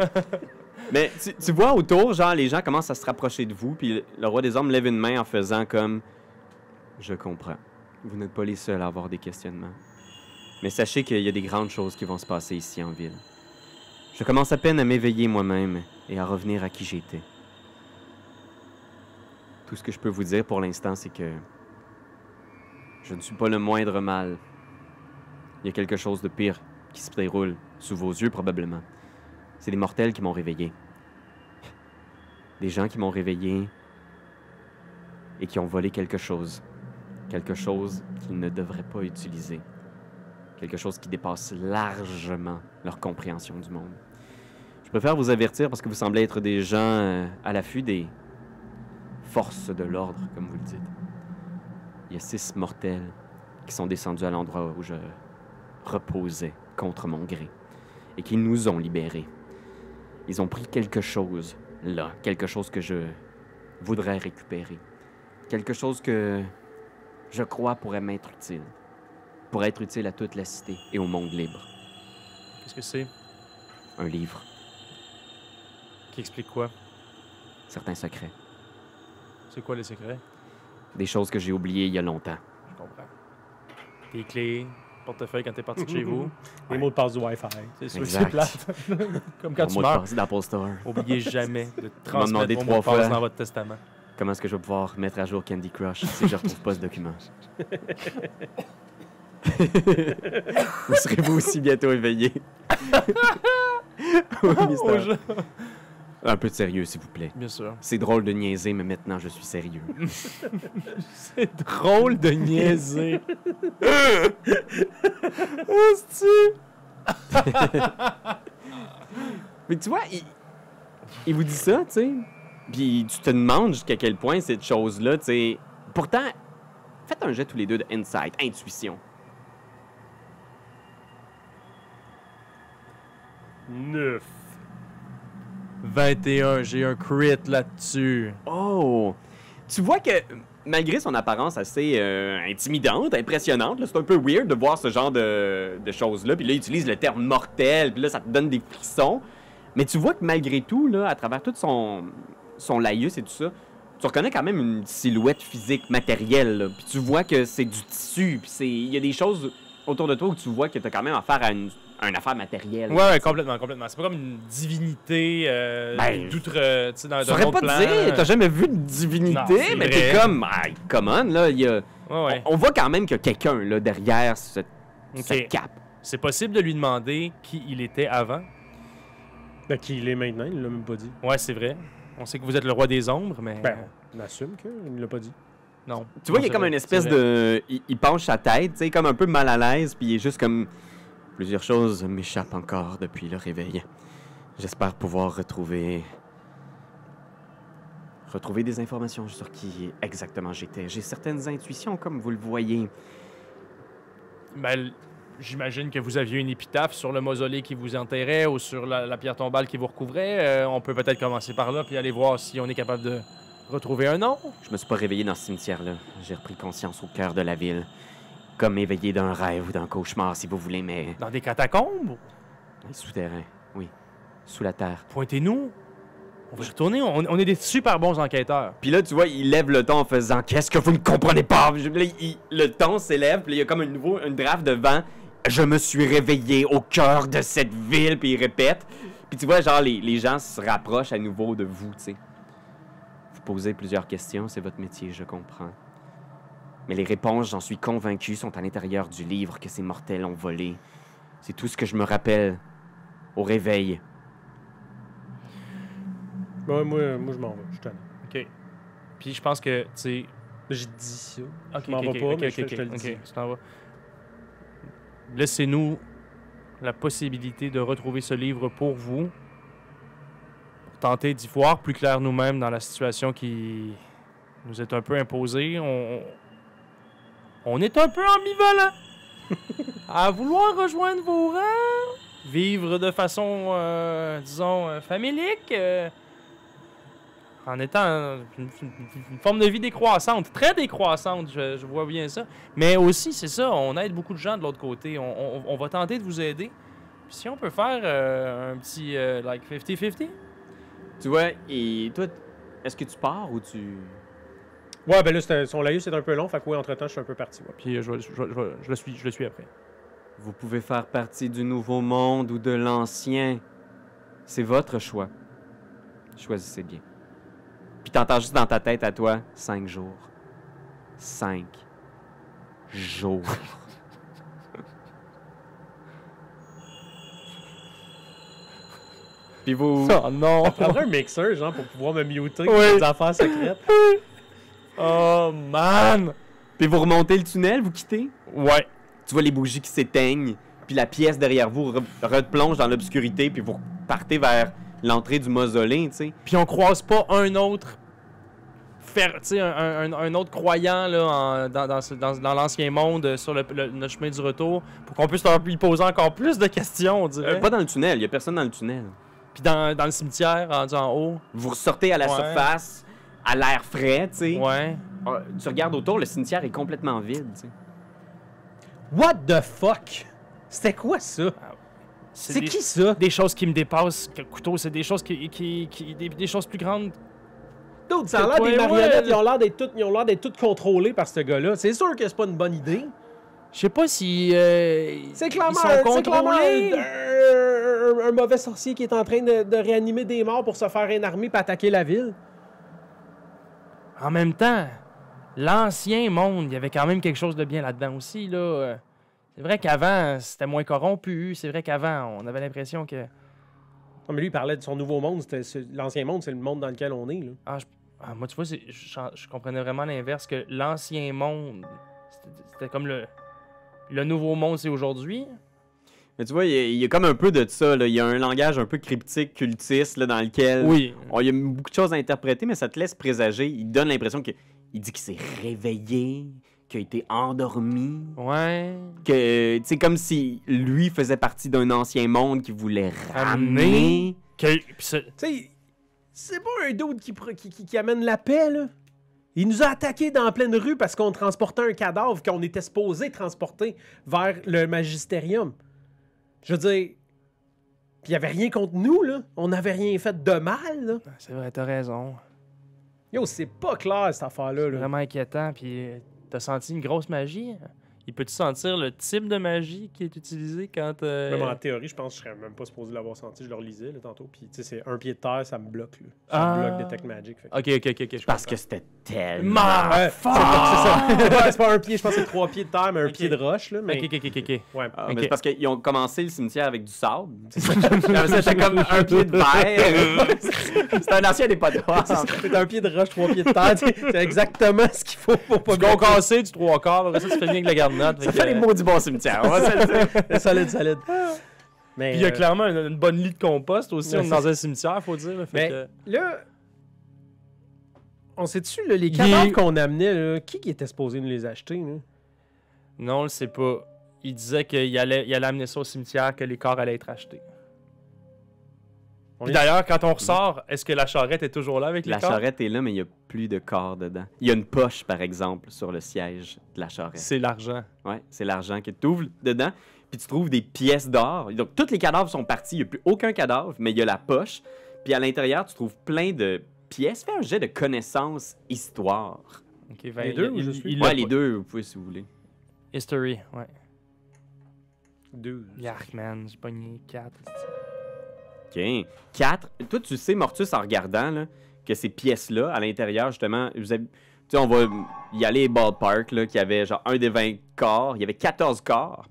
Mais tu, tu vois autour, genre, les gens commencent à se rapprocher de vous, puis le, le roi des hommes lève une main en faisant comme Je comprends. Vous n'êtes pas les seuls à avoir des questionnements. Mais sachez qu'il y a des grandes choses qui vont se passer ici en ville. Je commence à peine à m'éveiller moi-même et à revenir à qui j'étais. Tout ce que je peux vous dire pour l'instant, c'est que je ne suis pas le moindre mal. Il y a quelque chose de pire qui se déroule sous vos yeux probablement. C'est des mortels qui m'ont réveillé. Des gens qui m'ont réveillé et qui ont volé quelque chose. Quelque chose qu'ils ne devraient pas utiliser. Quelque chose qui dépasse largement leur compréhension du monde. Je préfère vous avertir parce que vous semblez être des gens euh, à l'affût des forces de l'ordre, comme vous le dites. Il y a six mortels qui sont descendus à l'endroit où je reposais contre mon gré et qui nous ont libérés. Ils ont pris quelque chose là, quelque chose que je voudrais récupérer, quelque chose que je crois pourrait m'être utile, pourrait être utile à toute la cité et au monde libre. Qu'est-ce que c'est? Un livre, Qui explique quoi? certains secrets, C'est quoi les secrets? des choses que j'ai oubliées il y a longtemps. Je comprends. Tes clés, portefeuille quand t'es parti de chez vous. Les mots de passe du Wi-Fi. C'est sûr, Exact. c'est plate. Comme quand Mon tu mot de meurs. passe d'Apple Store. Oubliez jamais de transmettre vos trois mots de passe dans votre testament. Comment est-ce que je vais pouvoir mettre à jour Candy Crush si je retrouve pas ce document? vous serez vous aussi bientôt éveillé. Jeu. Un peu de sérieux, s'il vous plaît. Bien sûr. C'est drôle de niaiser, mais maintenant je suis sérieux. C'est drôle de niaiser. Mais tu vois, il, il vous dit ça, tu sais. Puis tu te demandes jusqu'à quel point cette chose-là, tu sais. Pourtant, faites un jet tous les deux de insight, intuition. Neuf. 21, j'ai un crit là-dessus. Oh! Tu vois que malgré son apparence assez euh, intimidante, impressionnante, c'est un peu weird de voir ce genre de, de choses-là. Puis là, il utilise le terme mortel, puis là, ça te donne des frissons. Mais tu vois que malgré tout, là, à travers tout son, son laïus et tout ça, tu reconnais quand même une silhouette physique matérielle. là. Puis tu vois que c'est du tissu, puis il y a des choses autour de toi où tu vois que tu as quand même affaire à une, une affaire matérielle. Ouais, ouais, complètement, complètement. C'est pas comme une divinité euh, Ben, d'outre, euh, tu saurais pas plan. dire, t'as jamais vu de divinité, mais t'es comme, ah, come on, là, il y a... Ouais, ouais. On, on voit quand même qu'il y a quelqu'un là, derrière cette, cape. C'est possible de lui demander qui il était avant? Ben, qui il est maintenant, il l'a même pas dit. Ouais, c'est vrai. On sait que vous êtes le roi des ombres, mais Ben, on assume qu'il ne l'a pas dit. non. Tu vois, Non, il y a comme vrai, une espèce de. Il, il penche sa tête, tu sais, comme un peu mal à l'aise, puis il est juste comme. Plusieurs choses m'échappent encore depuis le réveil. J'espère pouvoir retrouver. Retrouver des informations sur qui exactement j'étais. J'ai certaines intuitions, comme vous le voyez. Ben, j'imagine que vous aviez une épitaphe sur le mausolée qui vous enterrait ou sur la, la pierre tombale qui vous recouvrait. Euh, on peut peut-être commencer par là puis aller voir si on est capable de retrouver un nom. Je me suis pas réveillé dans ce cimetière-là. J'ai repris conscience au cœur de la ville. Comme éveillé d'un rêve ou d'un cauchemar, si vous voulez, mais. Dans des catacombes? Souterrain, oui. Sous la terre. Pointez-nous. On va y retourner. On, on est des super bons enquêteurs. Puis là, tu vois, il lève le ton en faisant Qu'est-ce que vous ne comprenez pas? Je- là, il- Le ton s'élève, puis il y a comme un nouveau, une draft de vent. Je me suis réveillé au cœur de cette ville, puis il répète. Puis tu vois, genre, les, les gens se rapprochent à nouveau de vous, tu sais. Vous posez plusieurs questions, c'est votre métier, je comprends. Mais les réponses, j'en suis convaincu, sont à l'intérieur du livre que ces mortels ont volé. C'est tout ce que je me rappelle au réveil. Ouais, moi, moi je m'en vais. Je t'en OK. Puis je pense que, tu sais... J'ai dit ça. Je m'en OK, vais OK, pas, OK, mais je te- je te le OK, dis. tu t'en vas. Laissez-nous la possibilité de retrouver ce livre pour vous. Pour tenter d'y voir plus clair nous-mêmes dans la situation qui nous est un peu imposée. On, on est un peu ambivalent à vouloir rejoindre vos rangs, vivre de façon, euh, disons, euh, familique. euh, en étant une, forme de vie décroissante, très décroissante, je, vois bien ça. Mais aussi, c'est ça, on aide beaucoup de gens de l'autre côté. On, va tenter de vous aider. Si on peut faire euh, un petit, like, 50-50, Tu vois, et toi, est-ce que tu pars ou tu. Ouais, ben là, son laïus c'est un peu long, fait que ouais, entre-temps, je suis un peu parti. ouais. puis euh, je, le suis, je le suis après. Vous pouvez faire partie du nouveau monde ou de l'ancien. C'est votre choix. Choisissez bien. Puis t'entends juste dans ta tête à toi, cinq jours. Cinq jours. Puis vous... Oh non! Je prendrais un mixeur, genre, pour pouvoir me muter Oui. des affaires secrètes. Oh man! Puis vous remontez le tunnel, vous quittez? Ouais. Tu vois les bougies qui s'éteignent, puis la pièce derrière vous re- replonge dans l'obscurité, puis vous partez vers l'entrée du mausolée, tu sais. Puis on croise pas un autre faire, tu sais, un, un- un autre croyant là, en- dans, dans, dans- dans l'ancien monde euh, sur le, le- notre chemin du retour pour qu'on puisse leur lui poser encore plus de questions, on dirait. Euh, pas dans le tunnel, il y a personne dans le tunnel. Puis dans, dans le cimetière, rendu en haut. Vous ressortez à la Ouais. surface, à l'air frais, tu sais. Ouais. Ah, Tu regardes autour, le cimetière est complètement vide, tu sais. What the fuck? C'était quoi ça? C'est des- qui ça? Des choses qui me dépassent, que couteau, c'est des choses qui, qui, qui- des, des choses plus grandes. Dude, ça a l'air des Ouais, marionnettes, ouais. ils ont l'air d'être toutes, ils ont l'air d'être toutes contrôlées par ce gars-là. C'est sûr que c'est pas une bonne idée. Je sais pas si euh, C'est clairement, ils sont c'est clairement contrôlés. un, un- un mauvais sorcier qui est en train de, de réanimer des morts pour se faire une armée et attaquer la ville. En même temps, l'ancien monde, il y avait quand même quelque chose de bien là-dedans aussi. Là. C'est vrai qu'avant, c'était moins corrompu. C'est vrai qu'avant, on avait l'impression que. Non, mais lui, il parlait de son nouveau monde. C'était- L'ancien monde, c'est le monde dans lequel on est. Là. Ah, je- ah, moi, tu vois, je, je comprenais vraiment l'inverse, que l'ancien monde, c'était- c'était comme le, le nouveau monde, c'est aujourd'hui. Mais tu vois, il y, a, il y a comme un peu de ça, là. Il y a un langage un peu cryptique, cultiste, là, dans lequel... Oui. Oh, il y a beaucoup de choses à interpréter, mais ça te laisse présager. Il donne l'impression que... Il dit qu'il s'est réveillé, qu'il a été endormi, Ouais. que... Tu sais, comme si lui faisait partie d'un ancien monde qui voulait Ramener. sais, c'est pas un qui, qui, qui- qui amène la paix, là. Il nous a attaqués dans la pleine rue parce qu'on transportait un cadavre qu'on était supposé transporter vers le magistérium. Je veux dire, il y avait rien contre nous, là. On n'avait rien fait de mal, là. C'est vrai, t'as raison. Yo, c'est pas clair, cette affaire-là, C'est là. vraiment inquiétant. Puis t'as senti une grosse magie? Il peut-tu sentir le type de magie qui est utilisé quand. euh, Même en théorie, je pense que je serais même pas supposé l'avoir senti. Je le relisais, là, tantôt. Puis, tu sais, c'est un pied de terre, ça me bloque, là. Ça Ah. me bloque Detect Magic. fait que- Ok, ok, ok, Parce que c'était tellement... Ouais, c'est pas, c'est ça. C'est pas- c'est pas un pied, je pense que c'est trois pieds de terre, mais un pied de roche, là. Mais, Ok, ok, ok, ok. ouais. Ah, mais parce qu'ils ont commencé le cimetière avec du sable. Ça, C'était comme un pied de verre. C'était un ancien dépotoir. C'est un pied de roche, trois pieds de terre. C'est c'est exactement ce qu'il faut pour pas Du concassé, du trois quarts. Ça, tu fais bien avec la garnotte. Ça fait fait que, les mots du bon cimetière. On va se le dire. C'est solide, solide. Mais, Puis il y a euh, clairement une, une bonne lit de compost aussi. On est dans un cimetière, faut dire. là, fait Mais que- là, on sait-tu, les cadavres est- qu'on amenait, là, qui, qui était supposé nous les acheter? Là? Non, on le sait pas. Il disait qu'il allait, il allait amener ça au cimetière, que les corps allaient être achetés. Puis d'ailleurs, quand on ressort, est-ce que la charrette est toujours là avec les La corps? charrette est là, mais il n'y a plus de corps dedans. Il y a une poche, par exemple, sur le siège de la charrette. C'est l'argent. Ouais, c'est l'argent que tu ouvres dedans, puis tu trouves des pièces d'or. Donc, tous les cadavres sont partis. Il n'y a plus aucun cadavre, mais il y a la poche. Puis à l'intérieur, tu trouves plein de pièces. Fais un jet de connaissances histoire. Ok, ben, Les il- deux ou il- il l'a Ouais, les deux, vous pouvez si vous voulez. History, ouais. Deux. Yark, man, j'ai pogné 4. OK. Quatre. Toi, tu sais, Mortus, en regardant, là, que ces pièces-là, à l'intérieur, justement, vous avez... Tu sais, on va y aller ballpark, là, qui avait genre un des 20 corps. Il y avait 14 corps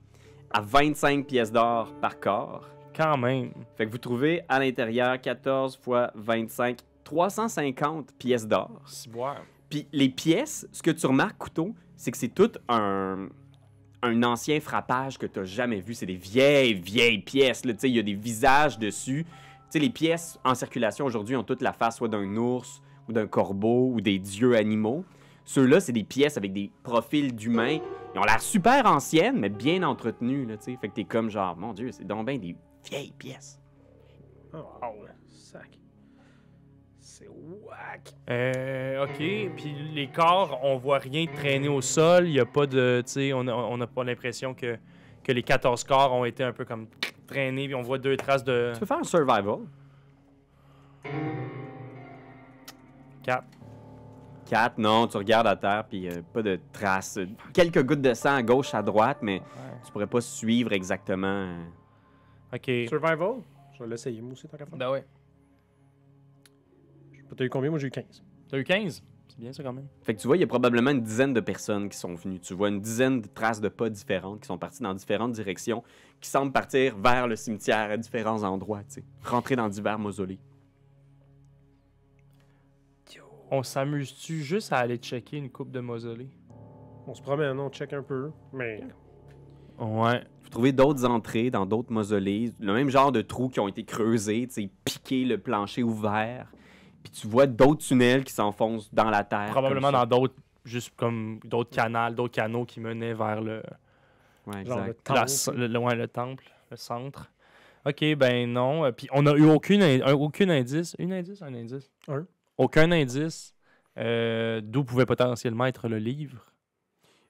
à 25 pièces d'or par corps. Quand même. Fait que vous trouvez à l'intérieur 14 fois 25, 350 pièces d'or. Puis les pièces, ce que tu remarques, Couteau, c'est que c'est tout un, un ancien frappage que tu n'as jamais vu. C'est des vieilles, vieilles pièces. là. Il y a des visages dessus. Tu sais, les pièces en circulation aujourd'hui ont toute la face soit d'un ours ou d'un corbeau ou des dieux animaux. Ceux-là, c'est des pièces avec des profils d'humains. Ils ont l'air super anciennes, mais bien entretenues. Là, tu sais. fait que t'es comme genre, mon Dieu, c'est donc bien des vieilles pièces. Oh. C'est whack. Euh, ok. Puis les corps, on voit rien traîner au sol. Il y a pas de. Tu sais, on a- on n'a pas l'impression que, que les 14 corps ont été un peu comme traînés. Puis on voit deux traces de. Tu peux faire un survival. 4. 4, non, tu regardes à terre, puis euh, pas de traces. Quelques gouttes de sang à gauche, à droite, mais tu pourrais pas suivre exactement. euh. Ok. Survival? Je vais l'essayer, moi aussi, tant qu'à faire. Ben ouais. T'as eu combien? Moi, j'ai eu 15. T'as eu 15 C'est bien ça quand même. Fait que tu vois, il y a probablement une dizaine de personnes qui sont venues. Tu vois une dizaine de traces de pas différentes qui sont parties dans différentes directions, qui semblent partir vers le cimetière à différents endroits, tu sais. Rentrer dans divers mausolées. On s'amuse-tu juste à aller checker une coupe de mausolée On se promène, on check un peu. Mais Ouais. Vous trouvez d'autres entrées dans d'autres mausolées, le même genre de trous qui ont été creusés, tu sais, piquer le plancher ouvert. Puis tu vois d'autres tunnels qui s'enfoncent dans la terre. Probablement dans d'autres, juste comme d'autres canals, d'autres canaux qui menaient vers le, Ouais, Genre exact. le temple. le, le- ouais, le temple, le centre. Ok, ben non. Euh, Puis on n'a eu aucune, un- aucun indice. Un indice, un indice? Un. Aucun indice euh, d'où pouvait potentiellement être le livre.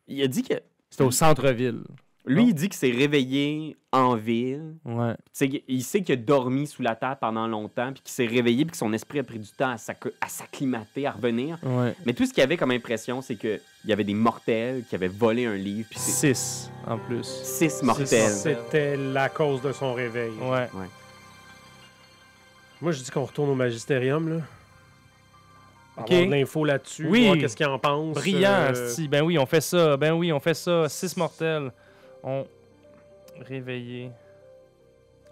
Il a dit que. C'était au centre-ville. Lui, Non. il dit qu'il s'est réveillé en ville. Ouais. Tu sais, il sait qu'il a dormi sous la terre pendant longtemps, puis qu'il s'est réveillé, puis que son esprit a pris du temps à s'acc- à s'acclimater, à revenir. Ouais. Mais tout ce qu'il avait comme impression, c'est qu'il y avait des mortels qui avaient volé un livre, puis Six en plus. six mortels. C'était la cause de son réveil. Ouais. Moi, je dis qu'on retourne au magistérium, là. Ok. Avoir de l'info là-dessus, Oui. voir qu'est-ce qu'il en pense. Brillant, euh. Ben oui, on fait ça. Ben oui, on fait ça. Six mortels. On. Réveillé.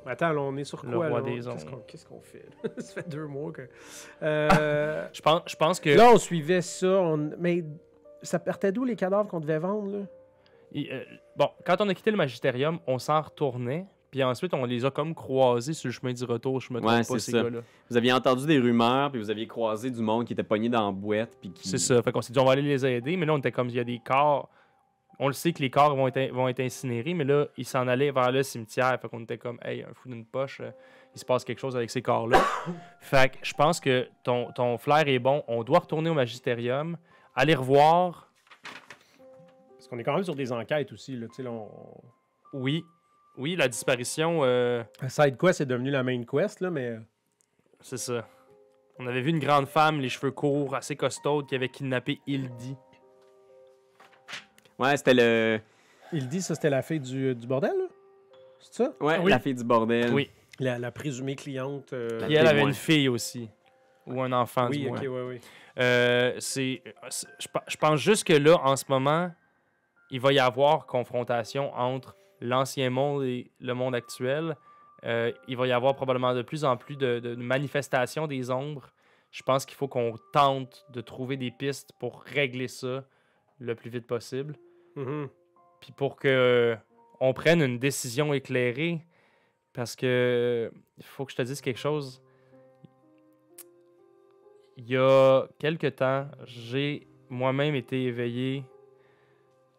Attends, là, on est sur Le quoi, roi là? des Qu'est-ce qu'on qu'est-ce qu'on fait? ça fait deux mois que... Euh, Je pense, je pense que. là, on suivait ça, on- mais ça partait d'où les cadavres qu'on devait vendre, là? Euh, bon, quand on a quitté le magistérium, on s'en retournait. Puis ensuite, on les a comme croisés sur le chemin du retour. Je me trompe Ouais, pas, c'est ces gars-là. Vous aviez entendu des rumeurs, puis vous aviez croisé du monde qui était pogné dans la boîte, puis qui... C'est ça. Fait qu'on s'est dit, on va aller les aider. Mais là, on était comme, il y a des corps. On le sait que les corps vont être, vont être incinérés, mais là, ils s'en allaient vers le cimetière. Fait qu'on était comme, hey, un fou d'une poche, euh, il se passe quelque chose avec ces corps-là. fait que je pense que ton, ton flair est bon. On doit retourner au magistérium, aller revoir. Parce qu'on est quand même sur des enquêtes aussi, là, tu sais, là, on... Oui, oui, la disparition, euh, Side quest est devenu la main quest, là, mais... c'est ça. On avait vu une grande femme, les cheveux courts, assez costaude, qui avait kidnappé Hildy. Ouais, c'était le... Il dit ça, c'était la fille du, du bordel, là? C'est ça? Ouais, Oui. la fille du bordel. Oui. La, la présumée cliente... euh, Puis elle avait une fille aussi. Ou un enfant, Oui, du moins. ok, ouais, ouais. Euh, c'est, je, pe- je pense juste que là, en ce moment, il va y avoir confrontation entre l'ancien monde et le monde actuel. Euh, il va y avoir probablement de plus en plus de, de manifestations des ombres. Je pense qu'il faut qu'on tente de trouver des pistes pour régler ça le plus vite possible. Mhm. Puis pour que euh, on prenne une décision éclairée. Parce que il faut que je te dise quelque chose. Il y a quelque temps, j'ai moi-même été éveillé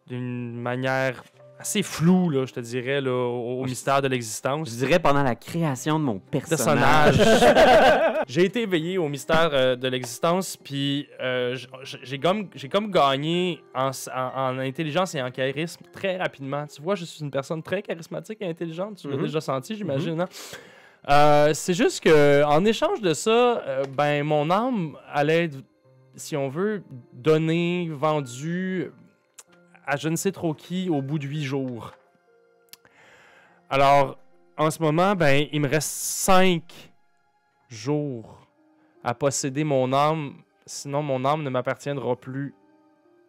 d'une manière assez floue, là, je te dirais, là, au, au mystère de l'existence. Je dirais pendant la création de mon personnage. personnage. j'ai été éveillé au mystère euh, de l'existence, puis euh, j'ai comme, comme gagné en, s- en- en intelligence et en charisme très rapidement. Tu vois, je suis une personne très charismatique et intelligente. Tu l'as Mhm. déjà senti, j'imagine. hein? Euh, c'est juste que en échange de ça, ben mon âme allait être, si on veut, donnée, vendue à je ne sais trop qui au bout de huit jours. Alors, en ce moment, ben, il me reste cinq jours à posséder mon âme, sinon mon âme ne m'appartiendra plus.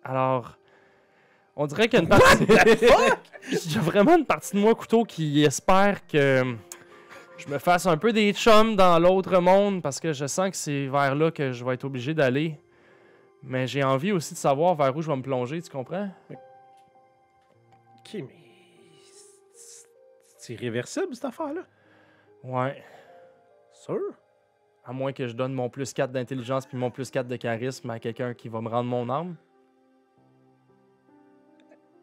Alors, on dirait qu'il y a une partie. A vraiment une partie de moi, couteau, qui espère que je me fasse un peu des chums dans l'autre monde parce que je sens que c'est vers là que je vais être obligé d'aller. Mais j'ai envie aussi de savoir vers où je vais me plonger, tu comprends? Ok, mais... c'est- C'est irréversible, cette affaire-là? Ouais. Sûr? À moins que je donne mon plus 4 d'intelligence puis mon plus 4 de charisme à quelqu'un qui va me rendre mon âme.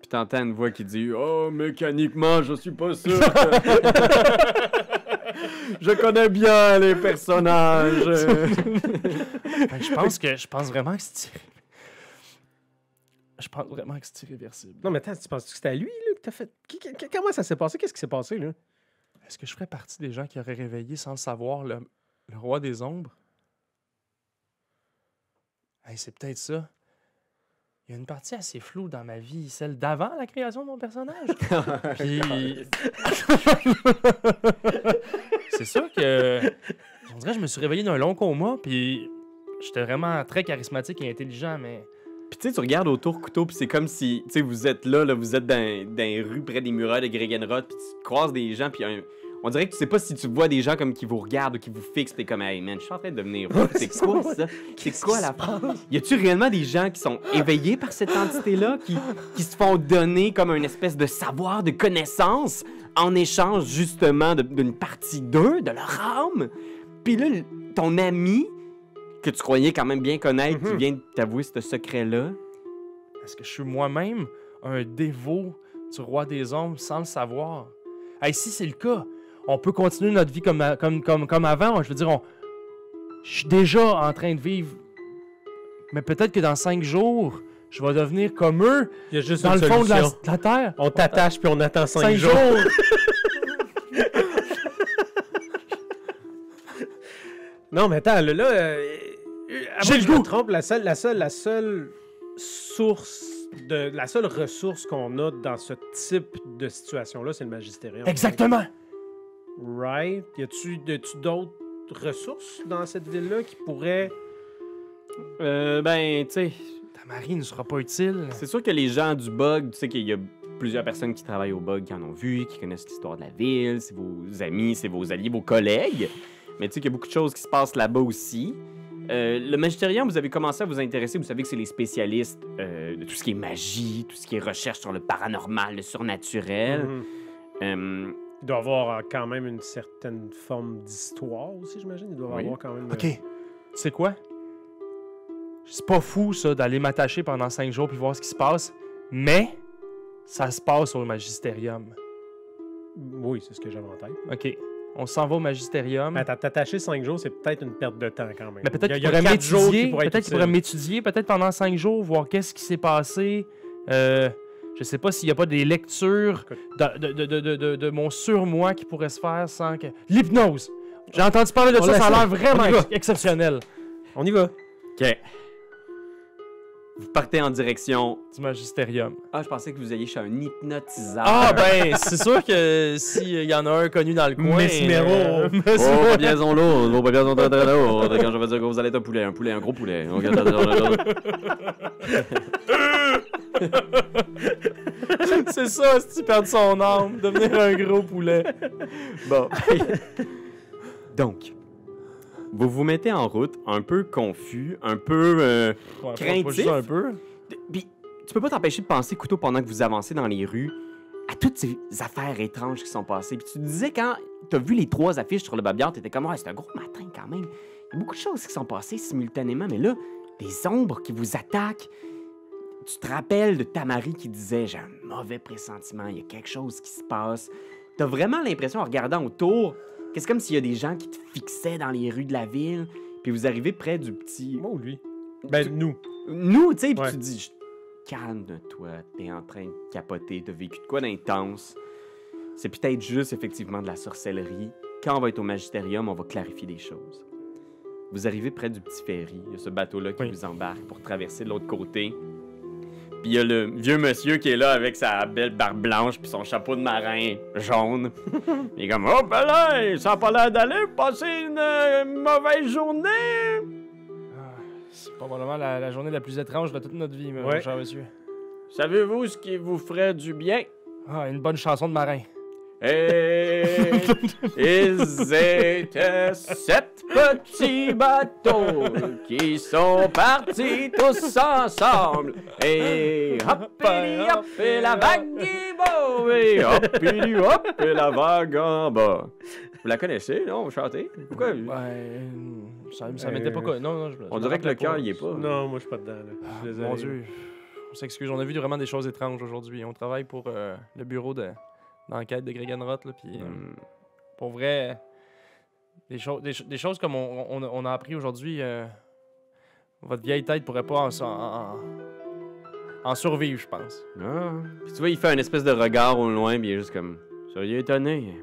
Puis t'entends une voix qui dit Oh, mécaniquement, je suis pas sûr. que- je connais bien les personnages. Ben, je pense que je pense vraiment que c'est Je pense vraiment que c'est irréversible. Non, mais attends, tu penses que c'était à lui, là, que t'as fait... Qui- qui- comment ça s'est passé? Qu'est-ce qui s'est passé, là? Est-ce que je ferais partie des gens qui auraient réveillé sans le savoir le, le roi des ombres? Hey, c'est peut-être ça. Il y a une partie assez floue dans ma vie, celle d'avant la création de mon personnage. Puis... c'est sûr que... On dirait que je me suis réveillé d'un long coma, puis j'étais vraiment très charismatique et intelligent, mais... Puis tu sais, tu regardes autour couteau, puis c'est comme si, tu sais, vous êtes là, là, vous êtes dans, dans les rues près des murailles de Gregenrod, puis tu croises des gens, puis un- on dirait que tu sais pas si tu vois des gens comme qui vous regardent ou qui vous fixent, t'es comme, hey man, je suis en train de devenir. C'est quoi ça? C'est quoi la Y a-tu réellement des gens qui sont éveillés par cette entité-là, qui, qui se font donner comme une espèce de savoir, de connaissance, en échange justement de- d'une partie d'eux, de leur âme? Puis là, ton ami que tu croyais quand même bien connaître qui Mhm. vient t'avouer ce secret-là? Est-ce que je suis moi-même un dévot du roi des ombres sans le savoir? Hey, si c'est le cas, on peut continuer notre vie comme, comme, comme, comme avant. Je veux dire, on... je suis déjà en train de vivre. Mais peut-être que dans cinq jours, je vais devenir comme eux, Il y a juste dans une le fond de la, solution. de la terre. On t'attache puis on attend 5 Cinq jours. jours. Non, mais attends, là, là euh, J'ai le goût. trompe, la seule, la seule, la seule source de, la seule ressource qu'on a dans ce type de situation-là, c'est le magistérium. Exactement. Right? Y a-tu d'autres ressources dans cette ville-là qui pourraient. Euh, ben, tu sais, Ta mari ne sera pas utile. c'est sûr que les gens du bug, tu sais qu'il y a plusieurs personnes qui travaillent au bug qui en ont vu, qui connaissent l'histoire de la ville, c'est vos amis, c'est vos alliés, vos collègues. Mais tu sais qu'il y a beaucoup de choses qui se passent là-bas aussi. Euh, le Magistérium, vous avez commencé à vous intéresser, vous savez que c'est les spécialistes euh, de tout ce qui est magie, tout ce qui est recherche sur le paranormal, le surnaturel. Euh, Il doit y avoir euh, quand même une certaine forme d'histoire aussi, j'imagine. Il doit Oui. avoir quand même. euh, Ok. Tu sais quoi? C'est pas fou, ça, d'aller m'attacher pendant cinq jours puis voir ce qui se passe. Mais, ça se passe au magistérium. Oui, c'est ce que j'avais en tête. Ok. On s'en va au attends, t'attacher 5 jours, c'est peut-être une perte de temps quand même. Mais peut-être Il y a- qu'il pourrait quatre jours qui m'étudier. Peut-être qu'il pourrait m'étudier. Peut-être pendant cinq jours, voir qu'est-ce qui s'est passé. Euh, je sais pas s'il n'y a pas des lectures de, de, de, de, de, de- de mon surmoi qui pourrait se faire sans que. L'hypnose! J'ai entendu parler de On ça, ça a l'air vraiment ex- exceptionnel. On y va. OK. Vous partez en direction. Du magistérium. Ah, je pensais que vous alliez chez un hypnotiseur. Ah ben, c'est sûr que s'il y en a un connu dans le coin... Mesmero. euh, Oh, vos biens sont lourds, vos sont très très lourds. Quand je vais dire que vous allez être un poulet, un poulet, un gros poulet. C'est ça, si tu perds son âme, devenir un gros poulet. Bon. Donc, vous vous mettez en route, un peu confus, un peu. euh, Ouais, Craintif. un peu. Puis, tu peux pas t'empêcher de penser, couteau, pendant que vous avancez dans les rues, à toutes ces affaires étranges qui sont passées. Puis tu disais, quand t'as vu les trois affiches sur le babillard, t'étais comme, ouais, c'est un gros matin quand même. Il y a beaucoup de choses qui sont passées simultanément, mais là, des ombres qui vous attaquent. Tu te rappelles de Tamari qui disait, j'ai un mauvais pressentiment, il y a quelque chose qui se passe. T'as vraiment l'impression, en regardant autour, que c'est comme s'il y a des gens qui te fixaient dans les rues de la ville, puis vous arrivez près du petit. Moi ou lui? Ben, nous. Nous, tu sais, puis tu dis, calme-toi, t'es en train de capoter, t'as vécu de quoi d'intense. C'est peut-être juste effectivement de la sorcellerie. Quand on va être au magistérium, on va clarifier des choses. Vous arrivez près du petit ferry, il y a ce bateau-là qui Oui. vous embarque pour traverser de l'autre côté. Puis il y a le vieux monsieur qui est là avec sa belle barbe blanche puis son chapeau de marin jaune. il est comme Oh ben là, ça a pas l'air d'aller, passer une euh, mauvaise journée. Ah, C'est probablement la, la journée la plus étrange de toute notre vie, mon Ouais. cher monsieur. Savez-vous ce qui vous ferait du bien? Ah, une bonne chanson de marin. Et ils étaient sept petits bateaux qui sont partis tous ensemble. Et hop, et hop, et la vague est beau, et hop, et hop, et la vague en bas. Vous la connaissez, non? Vous chantez? Pourquoi? Ben, ça, ça m'était pas... Euh, co- Non, non, je, je On dirait que le cœur, pas. il est pas. Non, moi, je suis pas dedans. Là. Ah, Je suis désolé. mon Dieu. On s'excuse, on a vu vraiment des choses étranges aujourd'hui. On travaille pour euh, le bureau de- d'enquête de Gregenroth, puis... euh. Pour vrai, des, choses des, cho- des choses comme on, on, on a appris aujourd'hui, euh, votre vieille tête pourrait pas en, en, en- en survivre, je pense. Ah. Puis tu vois, il fait un espèce de regard au loin, puis il est juste comme Soyez étonné.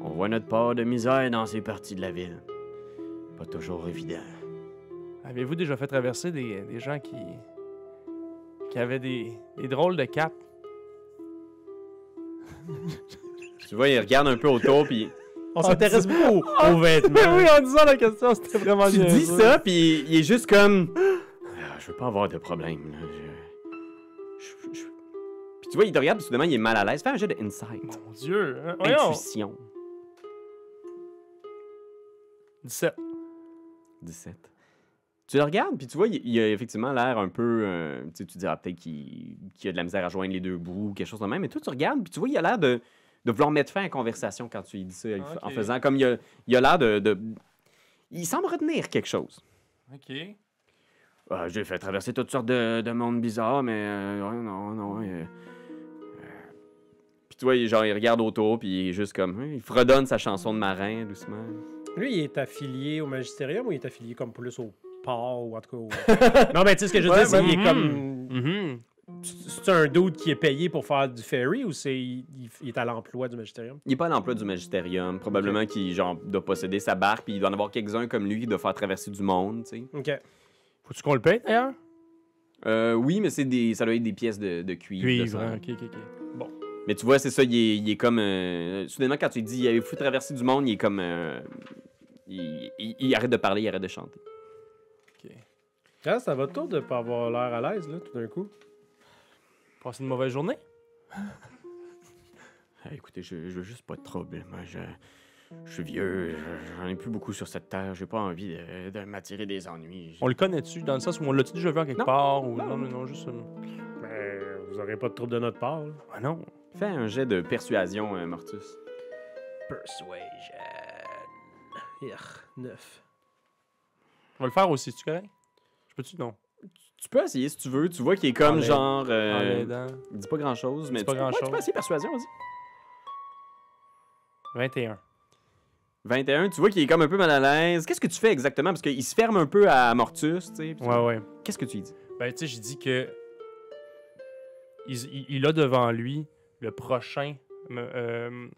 On voit notre part de misère dans ces parties de la ville. Pas toujours évident. Avez-vous déjà fait traverser des, des gens qui, qui avaient des, des drôles de cap? Tu vois, il regarde un peu autour, puis On s'intéresse beaucoup aux, aux vêtements. Ben oui, en disant la question, c'était vraiment tu dis ça, puis il est juste comme Ah, Je veux pas avoir de problème. là. Je... je- je- Puis tu vois, il te regarde, puis soudainement, il est mal à l'aise. Fais un jeu de insight. Mon Dieu, hein? Intuition. 17. 17. Tu le regardes, puis tu vois, il, il a effectivement l'air un peu. euh, tu sais, tu diras peut-être qu'il qu'il a de la misère à joindre les deux bouts, quelque chose de même. Mais toi, tu regardes, puis tu vois, il a l'air de, de vouloir mettre fin à la conversation quand tu lui dis ça, Ah, en faisant comme il a il a l'air de, de- Il semble retenir quelque chose. Ok. Ah, J'ai fait traverser toutes sortes de, de mondes bizarres, mais euh, non, non. euh, euh. Puis tu vois, il, genre, il regarde autour, puis il est juste comme. hein, il fredonne sa chanson de marin doucement. Lui, il est affilié au magistérium ou il est affilié comme plus au port ou en tout cas non, mais tu sais ce que je veux Ouais, dire, c'est qu'il est comme... Mhm. C'est un dude qui est payé pour faire du ferry ou c'est il, il est à l'emploi du magistérium? Il est pas à l'emploi du magistérium. Probablement qu'il genre, doit posséder sa barque, puis il doit en avoir quelques-uns comme lui qui doivent faire traverser du monde, tu sais. OK. Faut-tu qu'on le paye d'ailleurs? Euh, oui, mais c'est des, ça doit être des pièces de, de cuivre. Cuivre, hein, ok, ok, ok. Mais tu vois, c'est ça, il est, il est comme. euh, soudainement, quand tu dis, il fou traverser du monde, il est comme. euh, il, il- il arrête de parler, il arrête de chanter. Ah, ça va tour de pas avoir l'air à l'aise, là, tout d'un coup. Passez une mauvaise journée? Ah, écoutez, je, je veux juste pas de trouble. Moi, je, je suis vieux, je- j'en ai plus beaucoup sur cette terre, j'ai pas envie de, de m'attirer des ennuis. On le connaît-tu dans le sens où on l'a-tu déjà vu en quelque Non. part? Ou... Non. Non, non, juste. euh, Mais vous aurez pas de trouble de notre part, là. Ah non. Fais un jet de persuasion, euh, Mortus. Persuasion. 9. On va le faire aussi, tu correct? Je peux-tu? Non. Tu peux essayer si tu veux, tu vois qu'il est comme En genre. En euh, l'aidant. il dit pas grand chose, mais pas tu, ouais, tu peux essayer persuasion, vas-y. 21. 21, tu vois qu'il est comme un peu mal à l'aise. Qu'est-ce que tu fais exactement? Parce qu'il se ferme un peu à Mortus, tu sais. puis Ouais, ouais. Qu'est-ce que tu lui dis? Ben, tu sais, j'ai dit que. Il, il- il a devant lui le prochain. me- euh,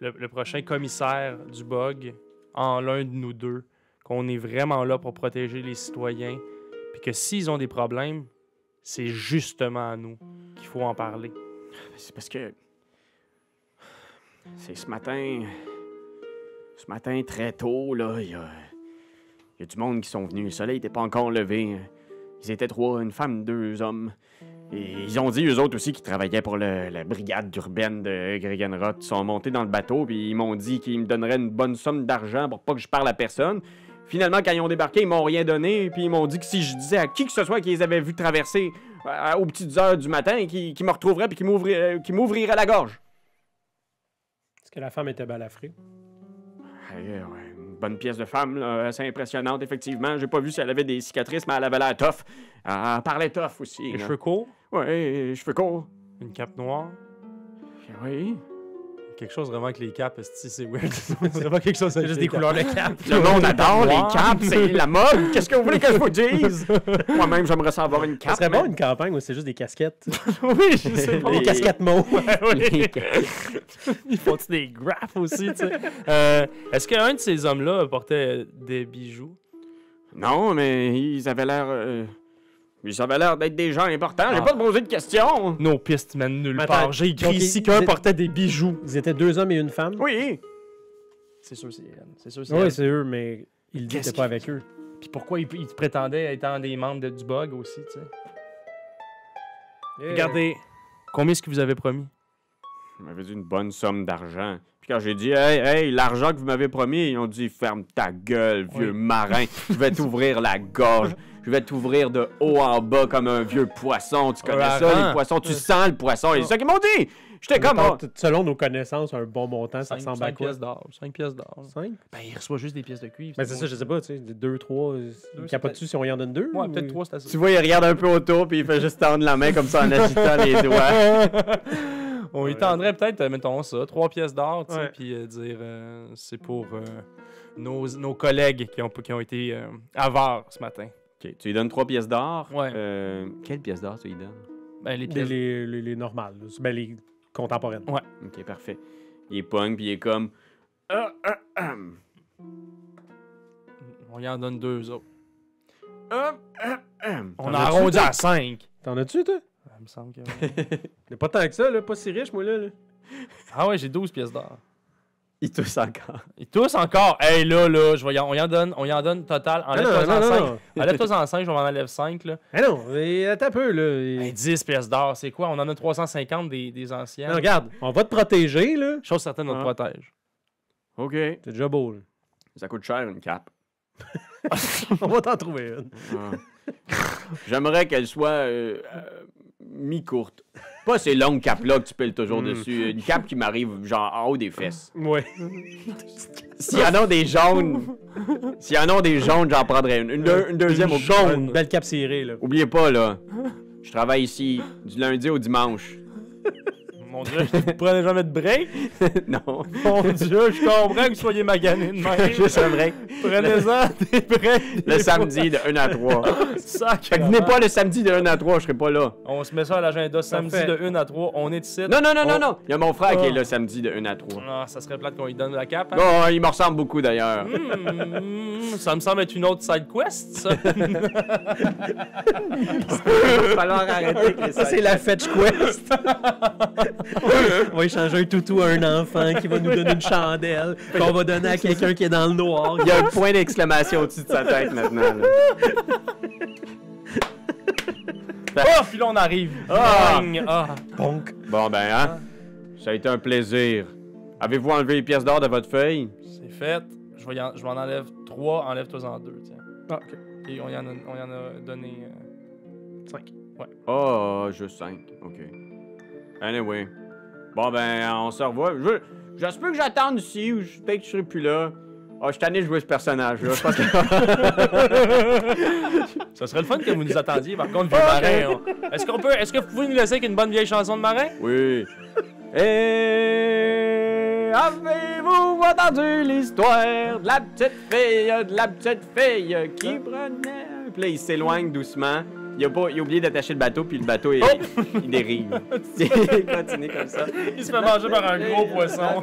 le, le prochain commissaire du bug en l'un de nous deux. Qu'on est vraiment là pour protéger les citoyens. Puis que s'ils ont des problèmes, c'est justement à nous qu'il faut en parler. C'est parce que. C'est ce matin. Ce matin, très tôt, là, il y a. Du monde qui sont venus. Le soleil n'était pas encore levé. Ils étaient trois, une femme, deux hommes. Et ils ont dit, eux autres aussi, qu'ils travaillaient pour la brigade urbaine de Gregenroth. Ils sont montés dans le bateau, puis ils m'ont dit qu'ils me donneraient une bonne somme d'argent pour pas que je parle à personne. Finalement, quand ils ont débarqué, ils m'ont rien donné, puis ils m'ont dit que si je disais à qui que ce soit qu'ils les avaient vus traverser euh, aux petites heures du matin, qu'ils me retrouveraient puis qu'ils euh, m'ouvriraient la gorge. Est-ce que la femme était balafrée? Ouais, ouais, une bonne pièce de femme, là, assez impressionnante, effectivement. J'ai pas vu si elle avait des cicatrices, mais elle avait l'air tough. Elle, parlait tough aussi. Les cheveux courts, Ouais, cheveux courts. une cape noire? Oui. Quelque chose vraiment avec les capes, esti, c'est weird? c'est vraiment quelque chose avec juste les des couleurs de cap. Le monde adore les capes, c'est la mode. Qu'est-ce que vous voulez que je vous dise? Moi-même, j'aimerais ça avoir une cape. serait mais- bon une campagne où c'est juste des casquettes. oui, je sais pas. Des casquettes mots. Ils font des graphes aussi, tu sais? Euh, Est-ce qu'un de ces hommes-là portait des bijoux? Non, mais ils avaient l'air. Euh, Ils avaient l'air d'être des gens importants. J'ai Ah. pas posé de questions. Nos pistes mènent nulle Attends, part. J'ai écrit donc, ici ils- qu'un ils- portait des bijoux. Ils étaient deux hommes et une femme? Oui. C'est sûr, c'est elle. C'est sûr, c'est Oui, c'est eux, mais ils Qu'est-ce n'étaient pas avec eux. Puis pourquoi ils, ils prétendaient être un des membres de- du bug aussi, tu sais? Regardez, combien est-ce que vous avez promis? Ils m'avaient dit une bonne somme d'argent. Puis quand j'ai dit, hey, hey, l'argent que vous m'avez promis, ils ont dit, ferme ta gueule, vieux Oui. marin. Je vais t'ouvrir la gorge. Je vais t'ouvrir de haut en bas comme un vieux poisson. Tu connais ça, les poissons? Tu sens le poisson. Et c'est ça qu'ils m'ont dit. J'étais comme. Oh, Selon nos connaissances, un bon montant, ça ressemble cinq à quoi? pièces d'or. 5 pièces d'or. 5? Ben, il reçoit juste des pièces de cuivre. Ben c'est ça, je sais pas, tu sais, deux, trois. c'est Capote-tu si on y en donne deux? Ouais, ou- peut-être 3, c'est assez. Tu vois, il regarde un peu autour, puis il fait juste tendre la main comme ça en agitant les doigts. On y tendrait peut-être, euh, mettons ça, 3 pièces d'or, tu sais, Ouais. puis euh, dire euh, c'est pour euh, nos, nos collègues qui ont, qui ont été euh, avares ce matin. Ok, tu lui donnes trois pièces d'or. Ouais. Euh, quelle pièce d'or tu lui donnes? Ben, les pièces. les, les- les normales, là. ben les contemporaines. Ouais. Ok, parfait. Il est pogne, puis il est comme. Ah, ah, ah. On y en donne deux autres. Ah, ah, ah. On a as-tu, arrondi toi? à 5. T'en as-tu, toi? Il me semble que. Mais pas tant que ça, là. Pas si riche, moi, là. là. ah ouais, j'ai 12 pièces d'or. Il tousse encore. Et tous encore. Hey là, là, je vais y en- on y en donne, on y en donne total. Enlève-toi en non, 5. non. Enlève-toi en 5, je vais m'en enlève 5, là. Ah non, mais attends un peu, là. Hey, 10 pièces d'or, c'est quoi? On en a 350 des, des anciennes. Non, regarde, on va te protéger, là. Chose certaine, on te Ah. protège. Ok. C'est déjà beau, là. Ça coûte cher, une cape. on va t'en trouver une. Ah. J'aimerais qu'elle soit euh, euh, mi-courte. Pas ces longues capes-là que tu piles toujours Mm. dessus. Une cape qui m'arrive genre en haut des fesses. Ouais. S'il y en a des jaunes, s'il y en a des jaunes, j'en prendrais une. Une, deux- une deuxième au Une jaune. belle cape serrée, là. Oubliez pas, là. Je travaille ici du lundi au dimanche. Mon dieu, vous prenez jamais de break? non. Mon dieu, je comprends que vous soyez magané de même. Juste un break. Prenez-en des breaks. Le samedi de 1 à 3. Sac. Fait que venez pas le samedi de 1 à 3, je serai pas là. On se met ça à l'agenda samedi Parfait. de 1 à 3. On est ici. Non, non, non, non, non. Il y a mon frère qui est là samedi de 1 à 3. Ah, ça serait plate qu'on lui donne la cape. hein? Oh, il me ressemble beaucoup d'ailleurs. Hmm, ça me semble être une autre side quest, ça. Il va falloir arrêter Ça, c'est la Fetch Quest. on va échanger un toutou à un enfant qui va nous donner une chandelle, qu'on va donner à quelqu'un qui est dans le noir. Il y a un point d'exclamation au-dessus de sa tête maintenant. là. oh, puis là, on arrive. Ah. Ah. Bonk. Bon, ben, hein? Ça a été un plaisir. Avez-vous enlevé les pièces d'or de votre feuille? C'est fait. Je vais, y en, je vais en enlève 3, enlève-toi en 2, tiens. Ah, ok. Et on y en a, on y en a donné euh, 5. Oh, juste 5. OK. Anyway. Bon, ben, on se revoit. Je, j'espère que j'attende ici ou je peut-être que je serai plus là. Oh, je suis de jouer ce personnage-là. Je pense que... Ça serait le fun que vous nous attendiez, par contre, vieux marin. on- Est-ce qu'on peut. Est-ce que vous pouvez nous laisser avec une bonne vieille chanson de marin? Oui. Et avez-vous entendu l'histoire de la petite fille, de la petite fille qui prenait... Puis là, il s'éloigne doucement. Il a, pas, il a oublié d'attacher le bateau, puis le bateau, il, il dérive. il continue comme ça. Il se fait manger par un gros poisson.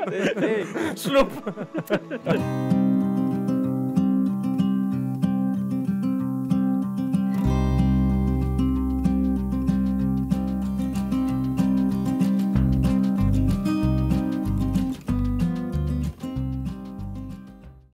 Sloop!